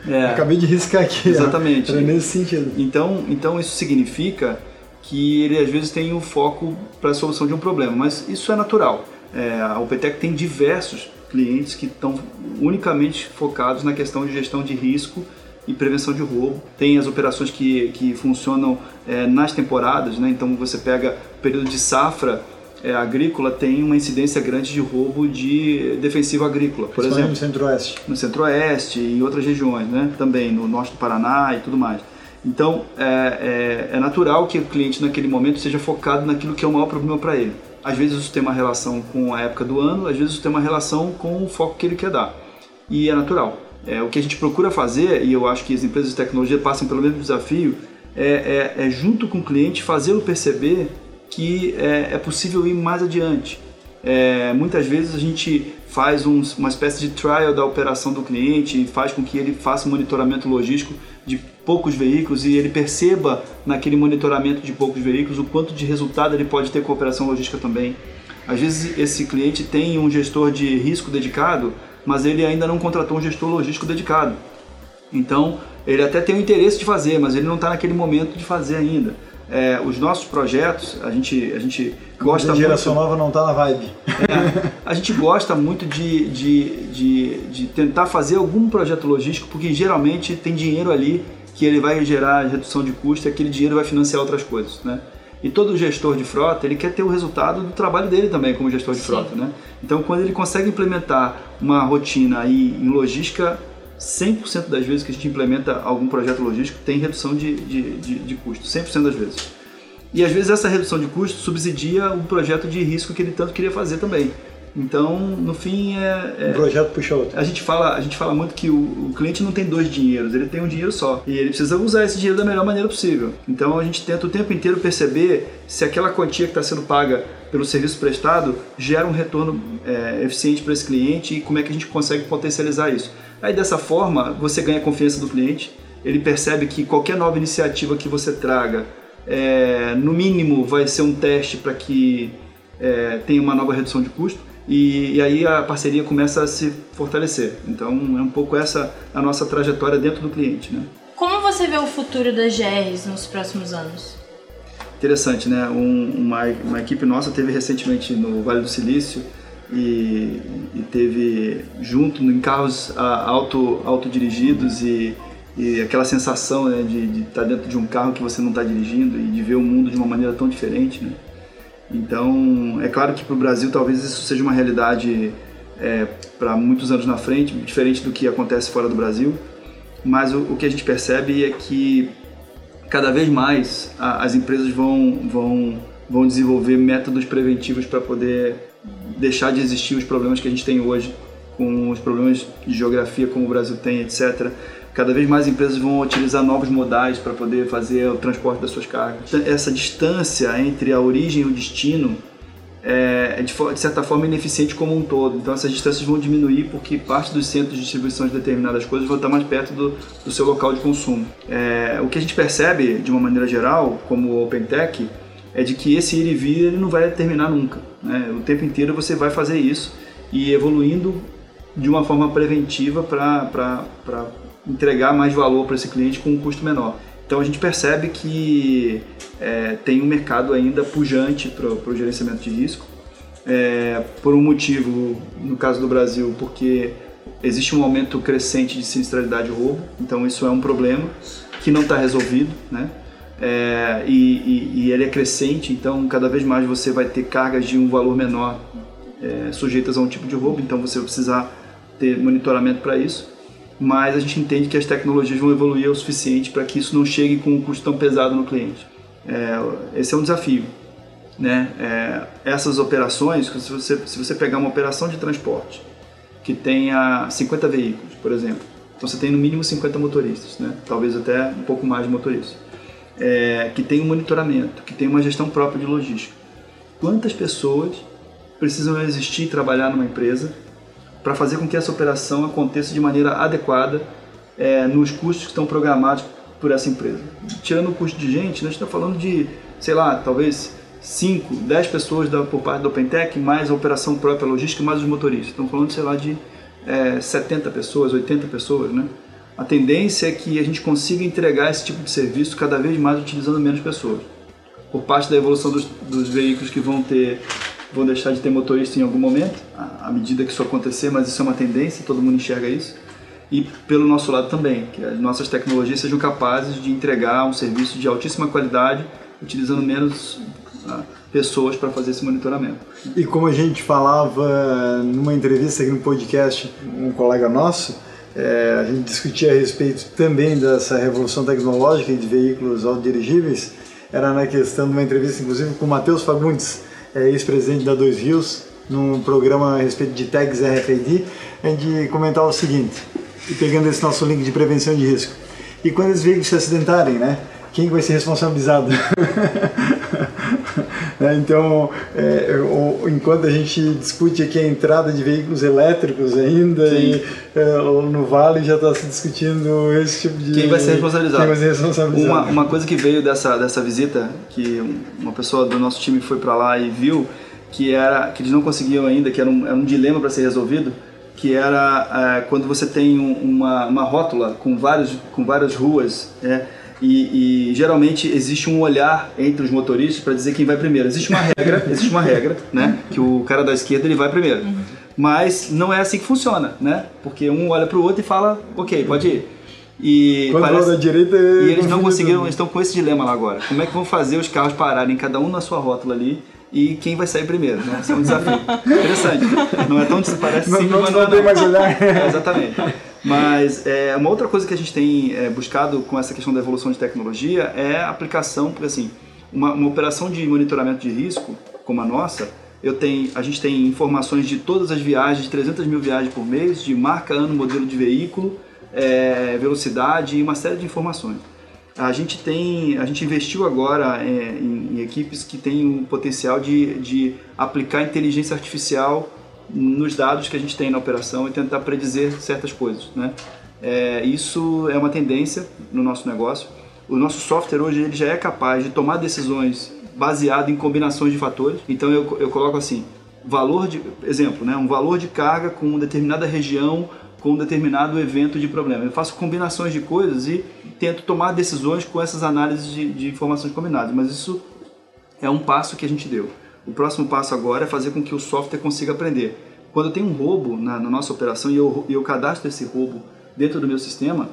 É. <laughs> Acabei de riscar aqui. Exatamente. Era nesse sentido. Então, então isso significa que ele às vezes tem o um foco para a solução de um problema, mas isso é natural. É, a OPTEC tem diversos clientes que estão unicamente focados na questão de gestão de risco e prevenção de roubo. Tem as operações que, que funcionam é, nas temporadas, né? então você pega o período de safra é, agrícola, tem uma incidência grande de roubo de defensivo agrícola, por exemplo. no centro-oeste. No centro-oeste e em outras regiões, né? também no norte do Paraná e tudo mais. Então é, é, é natural que o cliente naquele momento seja focado naquilo que é o maior problema para ele. Às vezes isso tem uma relação com a época do ano, às vezes isso tem uma relação com o foco que ele quer dar. E é natural. É, o que a gente procura fazer, e eu acho que as empresas de tecnologia passam pelo mesmo desafio, é, é, é junto com o cliente fazê-lo perceber que é, é, possível ir mais adiante. É, muitas vezes a gente faz um, uma espécie de trial da operação do cliente e faz com que ele faça um monitoramento logístico de poucos veículos e ele perceba naquele monitoramento de poucos veículos o quanto de resultado ele pode ter com a operação logística também. Às vezes esse cliente tem um gestor de risco dedicado, mas ele ainda não contratou um gestor logístico dedicado. Então ele até tem o interesse de fazer, mas ele não está naquele momento de fazer ainda. É, os nossos projetos, a gente, a gente gosta a geração muito, nova não está na vibe. É, a gente gosta muito de, de, de, de tentar fazer algum projeto logístico, porque geralmente tem dinheiro ali que ele vai gerar redução de custo e aquele dinheiro vai financiar outras coisas, né? E todo gestor de frota, ele quer ter o resultado do trabalho dele também como gestor de Sim. frota, né? Então, quando ele consegue implementar uma rotina aí em logística, 100% das vezes que a gente implementa algum projeto logístico tem redução de, de, de, de custo, 100% das vezes. E às vezes essa redução de custo subsidia o projeto de risco que ele tanto queria fazer também. Então, no fim, é, é, um projeto puxa outro. A gente fala, a gente fala muito que o, o, cliente não tem dois dinheiros, ele tem um dinheiro só e ele precisa usar esse dinheiro da melhor maneira possível. Então, a gente tenta o tempo inteiro perceber se aquela quantia que está sendo paga pelo serviço prestado gera um retorno é, eficiente para esse cliente e como é que a gente consegue potencializar isso. Aí, dessa forma, você ganha a confiança do cliente. Ele percebe que qualquer nova iniciativa que você traga, é, no mínimo, vai ser um teste para que é, tenha uma nova redução de custo e, e, aí a parceria começa a se fortalecer. Então é um pouco essa a nossa trajetória dentro do cliente, né? Como você vê o futuro das GRs nos próximos anos? Interessante, né? Um, uma, uma equipe nossa teve recentemente no Vale do Silício e, e teve junto em carros auto autodirigidos e, e aquela sensação né, de, de estar dentro de um carro que você não está dirigindo e de ver o mundo de uma maneira tão diferente, né? Então, é claro que para o Brasil talvez isso seja uma realidade é, para muitos anos na frente, diferente do que acontece fora do Brasil, mas o, o que a gente percebe é que cada vez mais a, as empresas vão, vão, vão desenvolver métodos preventivos para poder deixar de existir os problemas que a gente tem hoje, com os problemas de geografia como o Brasil tem, etc Cada vez mais empresas vão utilizar novos modais para poder fazer o transporte das suas cargas. Essa distância entre a origem e o destino é, é de, de, certa forma, ineficiente como um todo. Então, essas distâncias vão diminuir porque parte dos centros de distribuição de determinadas coisas vão estar mais perto do, do seu local de consumo. É, o que a gente percebe, de uma maneira geral, como OpenTech, é de que esse ir e vir ele não vai terminar nunca. Né? O tempo inteiro você vai fazer isso e evoluindo de uma forma preventiva para entregar mais valor para esse cliente com um custo menor. Então a gente percebe que é, tem um mercado ainda pujante para o gerenciamento de risco, é, por um motivo, no caso do Brasil, porque existe um aumento crescente de sinistralidade e roubo, então isso é um problema que não está resolvido, né? É, e, e, e, ele é crescente, então cada vez mais você vai ter cargas de um valor menor é, sujeitas a um tipo de roubo, então você vai precisar ter monitoramento para isso mas a gente entende que as tecnologias vão evoluir o suficiente para que isso não chegue com um custo tão pesado no cliente. É, esse é um desafio. Né? É, essas operações, se você, se você pegar uma operação de transporte que tenha 50 veículos, por exemplo, então você tem no mínimo 50 motoristas, né? talvez até um pouco mais de motoristas, é, que tem um monitoramento, que tem uma gestão própria de logística. Quantas pessoas precisam existir e trabalhar numa empresa para fazer com que essa operação aconteça de maneira adequada é, nos custos que estão programados por essa empresa. Tirando o custo de gente, nós estamos falando de, sei lá, talvez 5, 10 pessoas da, por parte da OpenTech, mais a operação própria logística, mais os motoristas. Estamos falando, sei lá, de é, 70 pessoas, 80 pessoas, né? A tendência é que a gente consiga entregar esse tipo de serviço cada vez mais utilizando menos pessoas. Por parte da evolução dos, dos veículos que vão ter vão deixar de ter motorista em algum momento, à medida que isso acontecer, mas isso é uma tendência, todo mundo enxerga isso. E pelo nosso lado também, que as nossas tecnologias sejam capazes de entregar um serviço de altíssima qualidade, utilizando menos uh, pessoas para fazer esse monitoramento. E como a gente falava numa entrevista aqui no podcast, um colega nosso, é, a gente discutia a respeito também dessa revolução tecnológica de veículos autodirigíveis, era na questão de uma entrevista, inclusive, com o Matheus Fagundes, é, ex-presidente da Dois Rios, num programa a respeito de tags RFID, a gente comentava o seguinte, pegando esse nosso link de prevenção de risco. E quando esses veículos se acidentarem, né? Quem vai ser responsabilizado? <laughs> Né, então, é, o, enquanto a gente discute aqui a entrada de veículos elétricos ainda, e, é, no Vale já está se discutindo esse tipo de. Quem vai ser responsabilizado? Quem vai ser responsabilizado? Uma, uma coisa que veio dessa, dessa visita, que uma pessoa do nosso time foi para lá e viu, que era que eles não conseguiam ainda, que era um, era um dilema para ser resolvido, que era é, quando você tem um, uma, uma rótula com, vários, com várias ruas. É, e, e, geralmente existe um olhar entre os motoristas para dizer quem vai primeiro. Existe uma regra, <laughs> existe uma regra, né? Que o cara da esquerda ele vai primeiro. Uhum. Mas não é assim que funciona, né? Porque um olha para o outro e fala, ok, pode ir. E Quando parece... da direita, e eles não conseguiram, eles estão com esse dilema lá agora. Como é que vão fazer os carros pararem cada um na sua rótula ali e quem vai sair primeiro, né? Isso é um desafio. <laughs> Interessante. Não é tão parece não, simples, não, não, não tem mais olhar. É, exatamente. Mas é, uma outra coisa que a gente tem é, buscado com essa questão da evolução de tecnologia é a aplicação, porque assim, uma, uma, operação de monitoramento de risco, como a nossa, eu tenho, a gente tem informações de todas as viagens, 300 mil viagens por mês, de marca, ano, modelo de veículo, é, velocidade e uma série de informações. A gente tem, a gente investiu agora é, em, em, equipes que têm o potencial de, de aplicar inteligência artificial nos dados que a gente tem na operação e tentar predizer certas coisas, né? É, isso é uma tendência no nosso negócio. O nosso software hoje ele já é capaz de tomar decisões baseado em combinações de fatores. Então eu, eu coloco assim, valor de, exemplo, né, um valor de carga com uma determinada região com um determinado evento de problema. Eu faço combinações de coisas e tento tomar decisões com essas análises de, de informações combinadas. Mas isso é um passo que a gente deu. O próximo passo agora é fazer com que o software consiga aprender. Quando tenho um roubo na, na nossa operação e eu, eu cadastro esse roubo dentro do meu sistema,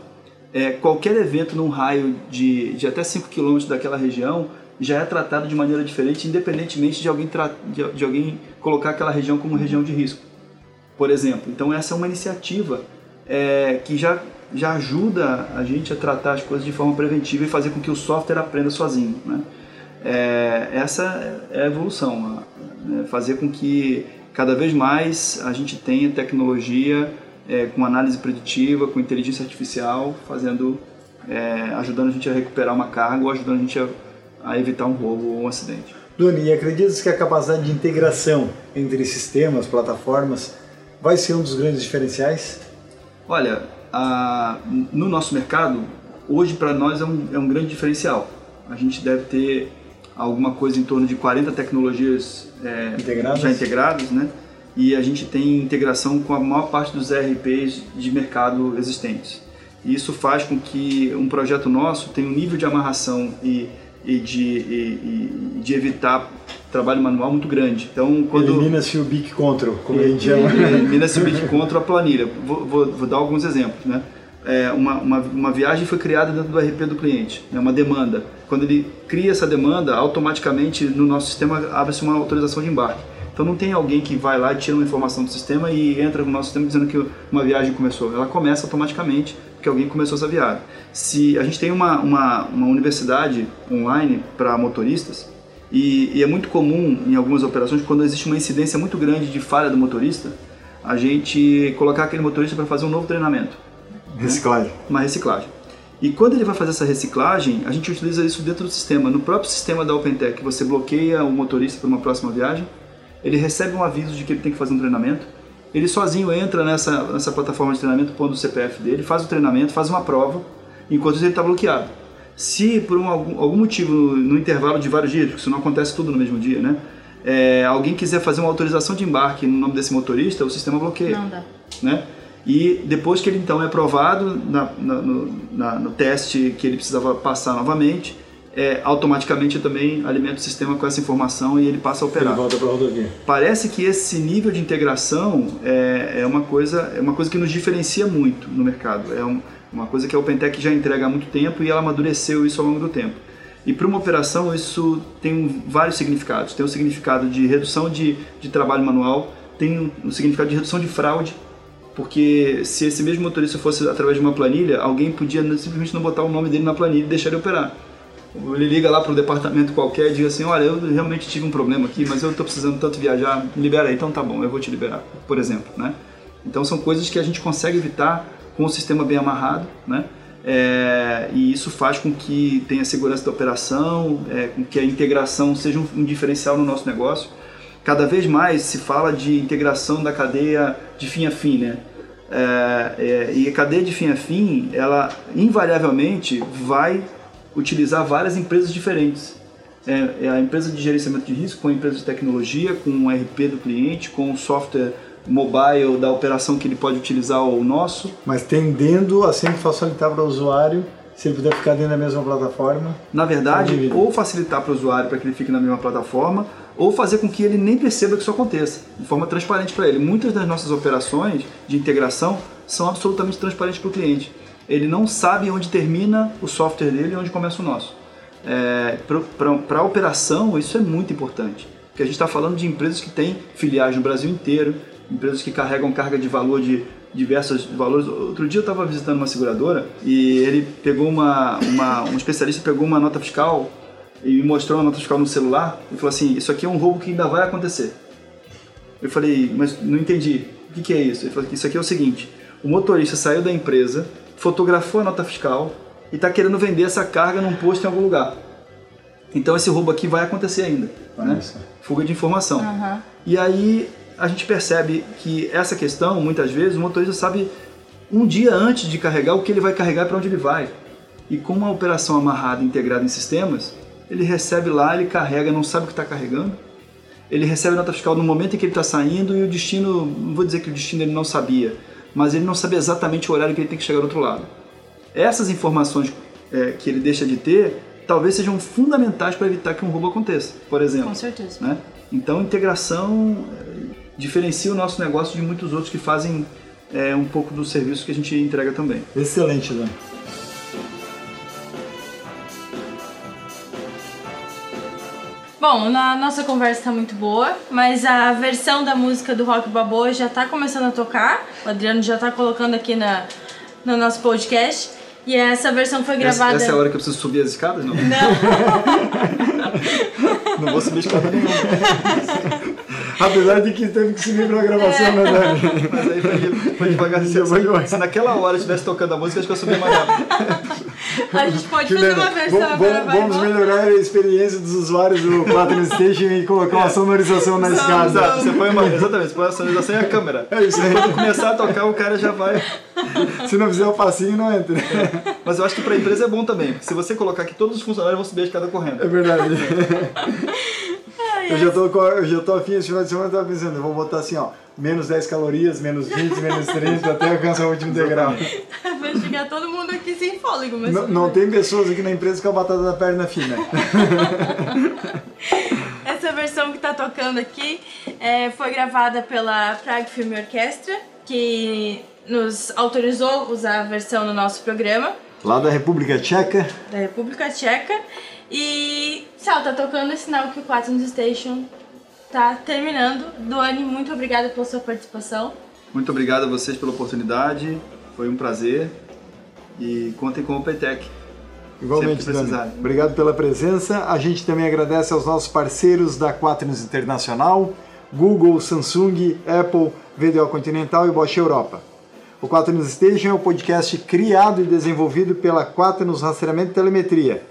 é, qualquer evento num raio de, de até 5 km daquela região já é tratado de maneira diferente, independentemente de alguém, de, de alguém colocar aquela região como região de risco, por exemplo. Então, essa é uma iniciativa é, que já, já ajuda a gente a tratar as coisas de forma preventiva e fazer com que o software aprenda sozinho. Né? É, essa é a evolução, né? fazer com que cada vez mais a gente tenha tecnologia é, com análise preditiva, com inteligência artificial, fazendo, é, ajudando a gente a recuperar uma carga ou ajudando a gente a, a evitar um roubo ou um acidente. Doni, e acreditas que a capacidade de integração entre sistemas, plataformas, vai ser um dos grandes diferenciais? Olha, a, no nosso mercado, hoje para nós é um, é um grande diferencial. A gente deve ter alguma coisa em torno de 40 tecnologias é, integradas. já integradas, né? E a gente tem integração com a maior parte dos ERPs de mercado existentes. E isso faz com que um projeto nosso tenha um nível de amarração e, e de, e, e de evitar trabalho manual muito grande. Então, quando elimina-se o Big Control, como a gente chama. Elimina-se o Big Control a planilha. Vou, vou, vou dar alguns exemplos, né? É, uma, uma, uma, viagem foi criada dentro do RP do cliente, é uma demanda. Quando ele cria essa demanda, automaticamente no nosso sistema abre-se uma autorização de embarque. Então não tem alguém que vai lá e tira uma informação do sistema e entra no nosso sistema dizendo que uma viagem começou. Ela começa automaticamente porque alguém começou essa viagem. Se a gente tem uma, uma, uma universidade online para motoristas e, e é muito comum em algumas operações quando existe uma incidência muito grande de falha do motorista, a gente colocar aquele motorista para fazer um novo treinamento. Reciclagem. Uma reciclagem. E quando ele vai fazer essa reciclagem, a gente utiliza isso dentro do sistema. No próprio sistema da OpenTech, você bloqueia o motorista para uma próxima viagem ele recebe um aviso de que ele tem que fazer um treinamento, ele sozinho entra nessa, nessa plataforma de treinamento, pondo o CPF dele, faz o treinamento, faz uma prova, enquanto ele está bloqueado. Se por um, algum, algum motivo no, no, intervalo de vários dias, porque isso não acontece tudo no mesmo dia, né? É, alguém quiser fazer uma autorização de embarque no nome desse motorista, o sistema bloqueia. Não dá. Né? E depois que ele então é aprovado na, na, no, na, no teste que ele precisava passar novamente, é, automaticamente também alimenta o sistema com essa informação e ele passa a operar. Ele volta para a rodovia. Parece que esse nível de integração é, é, uma coisa, é uma coisa que nos diferencia muito no mercado. É um, uma coisa que a OpenTech já entrega há muito tempo e ela amadureceu isso ao longo do tempo. E para uma operação isso tem vários significados. Tem o significado de redução de, de trabalho manual, tem o significado de redução de fraude, porque se esse mesmo motorista fosse através de uma planilha, alguém podia simplesmente não botar o nome dele na planilha e deixar ele operar. Ele liga lá para o departamento qualquer e diz assim, olha, eu realmente tive um problema aqui, mas eu estou precisando tanto viajar, me libera aí, então tá bom, eu vou te liberar, por exemplo, né? Então são coisas que a gente consegue evitar com o sistema bem amarrado, né? É, e isso faz com que tenha segurança da operação, é, com que a integração seja um, um, diferencial no nosso negócio. Cada vez mais se fala de integração da cadeia de fim a fim, né? É, é e a cadeia de fim a fim, ela invariavelmente vai utilizar várias empresas diferentes. É, é a empresa de gerenciamento de risco com a empresa de tecnologia, com o RP do cliente, com o software mobile da operação que ele pode utilizar o nosso. Mas tendendo a sempre facilitar para o usuário se ele puder ficar dentro da mesma plataforma. Na verdade, ou facilitar para o usuário para que ele fique na mesma plataforma, ou fazer com que ele nem perceba que isso aconteça, de forma transparente para ele. Muitas das nossas operações de integração são absolutamente transparentes para o cliente. Ele não sabe onde termina o software dele e onde começa o nosso. É, para a operação, isso é muito importante, porque a gente está falando de empresas que têm filiais no Brasil inteiro, empresas que carregam carga de valor de diversos valores. Outro dia eu estava visitando uma seguradora e ele pegou uma, uma, um especialista pegou uma nota fiscal e me mostrou a nota fiscal no celular e falou assim, isso aqui é um roubo que ainda vai acontecer. Eu falei, mas não entendi. O que, que é isso? Ele falou, isso aqui é o seguinte, o motorista saiu da empresa, fotografou a nota fiscal e está querendo vender essa carga num posto em algum lugar. Então esse roubo aqui vai acontecer ainda. Né? Fuga de informação. Uhum. E aí a gente percebe que essa questão, muitas vezes, o motorista sabe um dia antes de carregar o que ele vai carregar para onde ele vai. E com uma operação amarrada, integrada em sistemas, ele recebe lá, ele carrega, não sabe o que está carregando. Ele recebe a nota fiscal no momento em que ele está saindo e o destino, não vou dizer que o destino ele não sabia, mas ele não sabe exatamente o horário que ele tem que chegar do outro lado. Essas informações é, que ele deixa de ter talvez sejam fundamentais para evitar que um roubo aconteça, por exemplo. Com certeza. Né? Então, integração diferencia o nosso negócio de muitos outros que fazem é, um pouco do serviço que a gente entrega também. Excelente, Dan. Bom, a nossa conversa está muito boa, mas a versão da música do Rock Balboa já está começando a tocar. O Adriano já está colocando aqui na, no nosso podcast. E essa versão foi gravada. Essa, essa é a hora que eu preciso subir as escadas? Não. Não. <laughs> não vou subir escada nenhuma. <laughs> Apesar de que teve que subir pra gravação, é. né, Dani? Mas aí foi, foi devagar. Se, se, se naquela hora estivesse tocando a música, acho que eu subi mais rápido. A gente pode fazer uma versão vamos, agora. Vamos melhorar a experiência dos usuários do Platinum Station e colocar uma sonorização na escada. Exato, você põe uma, exatamente, você põe a sonorização e a câmera. É isso aí. Quando começar a tocar, o cara já vai. Se não fizer o passinho, não entra. É. Mas eu acho que pra empresa é bom também, se você colocar aqui, todos os funcionários vão subir a escada correndo. É verdade. Eu já tô, eu já tô afim esse final de semana, eu tava pensando, eu vou botar assim, ó, menos 10 calorias, menos 20, <laughs> menos 30, até alcançar o último degrau. Vai chegar todo mundo aqui sem fôlego, mas. Não, não tem pessoas aqui na empresa com a batata da perna fina. <laughs> Essa versão que tá tocando aqui é, foi gravada pela Prague Film Orchestra, que nos autorizou a usar a versão no nosso programa. Lá da República Tcheca. Da República Tcheca. E, Sal, tá tocando esse sinal que o Quaternos Station tá terminando. Doane, muito obrigada pela sua participação. Muito obrigado a vocês pela oportunidade. Foi um prazer. E contem com o PTEC. Igualmente, Dani. Obrigado pela presença. A gente também agradece aos nossos parceiros da Quaternos Internacional, Google, Samsung, Apple, VDO Continental e Bosch Europa. O Quaternos Station é um podcast criado e desenvolvido pela Quaternos Rastreamento e Telemetria.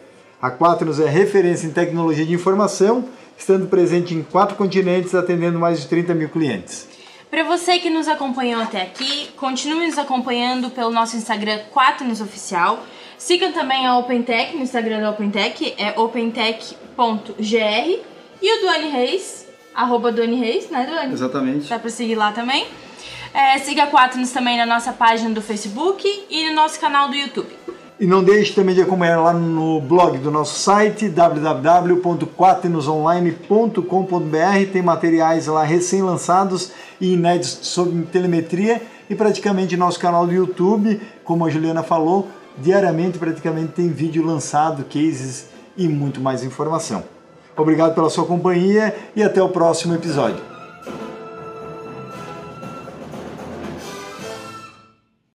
A Quaternos é referência em tecnologia de informação estando presente em quatro continentes, atendendo mais de 30 mil clientes. Para você que nos acompanhou até aqui, continue nos acompanhando pelo nosso Instagram Quaternos Oficial. Sigam também a OpenTech no Instagram da OpenTech, é opentech.gr. E o Duane Reis, arroba Duane Reis, né, Duane? Exatamente. Dá para seguir lá também. É, siga a Quaternos também na nossa página do Facebook e no nosso canal do YouTube. E não deixe também de acompanhar lá no blog do nosso site www.quaternosonline.com.br. Tem materiais lá recém-lançados e inéditos sobre telemetria e praticamente nosso canal do YouTube, como a Juliana falou, diariamente praticamente tem vídeo lançado, cases e muito mais informação. Obrigado pela sua companhia e até o próximo episódio.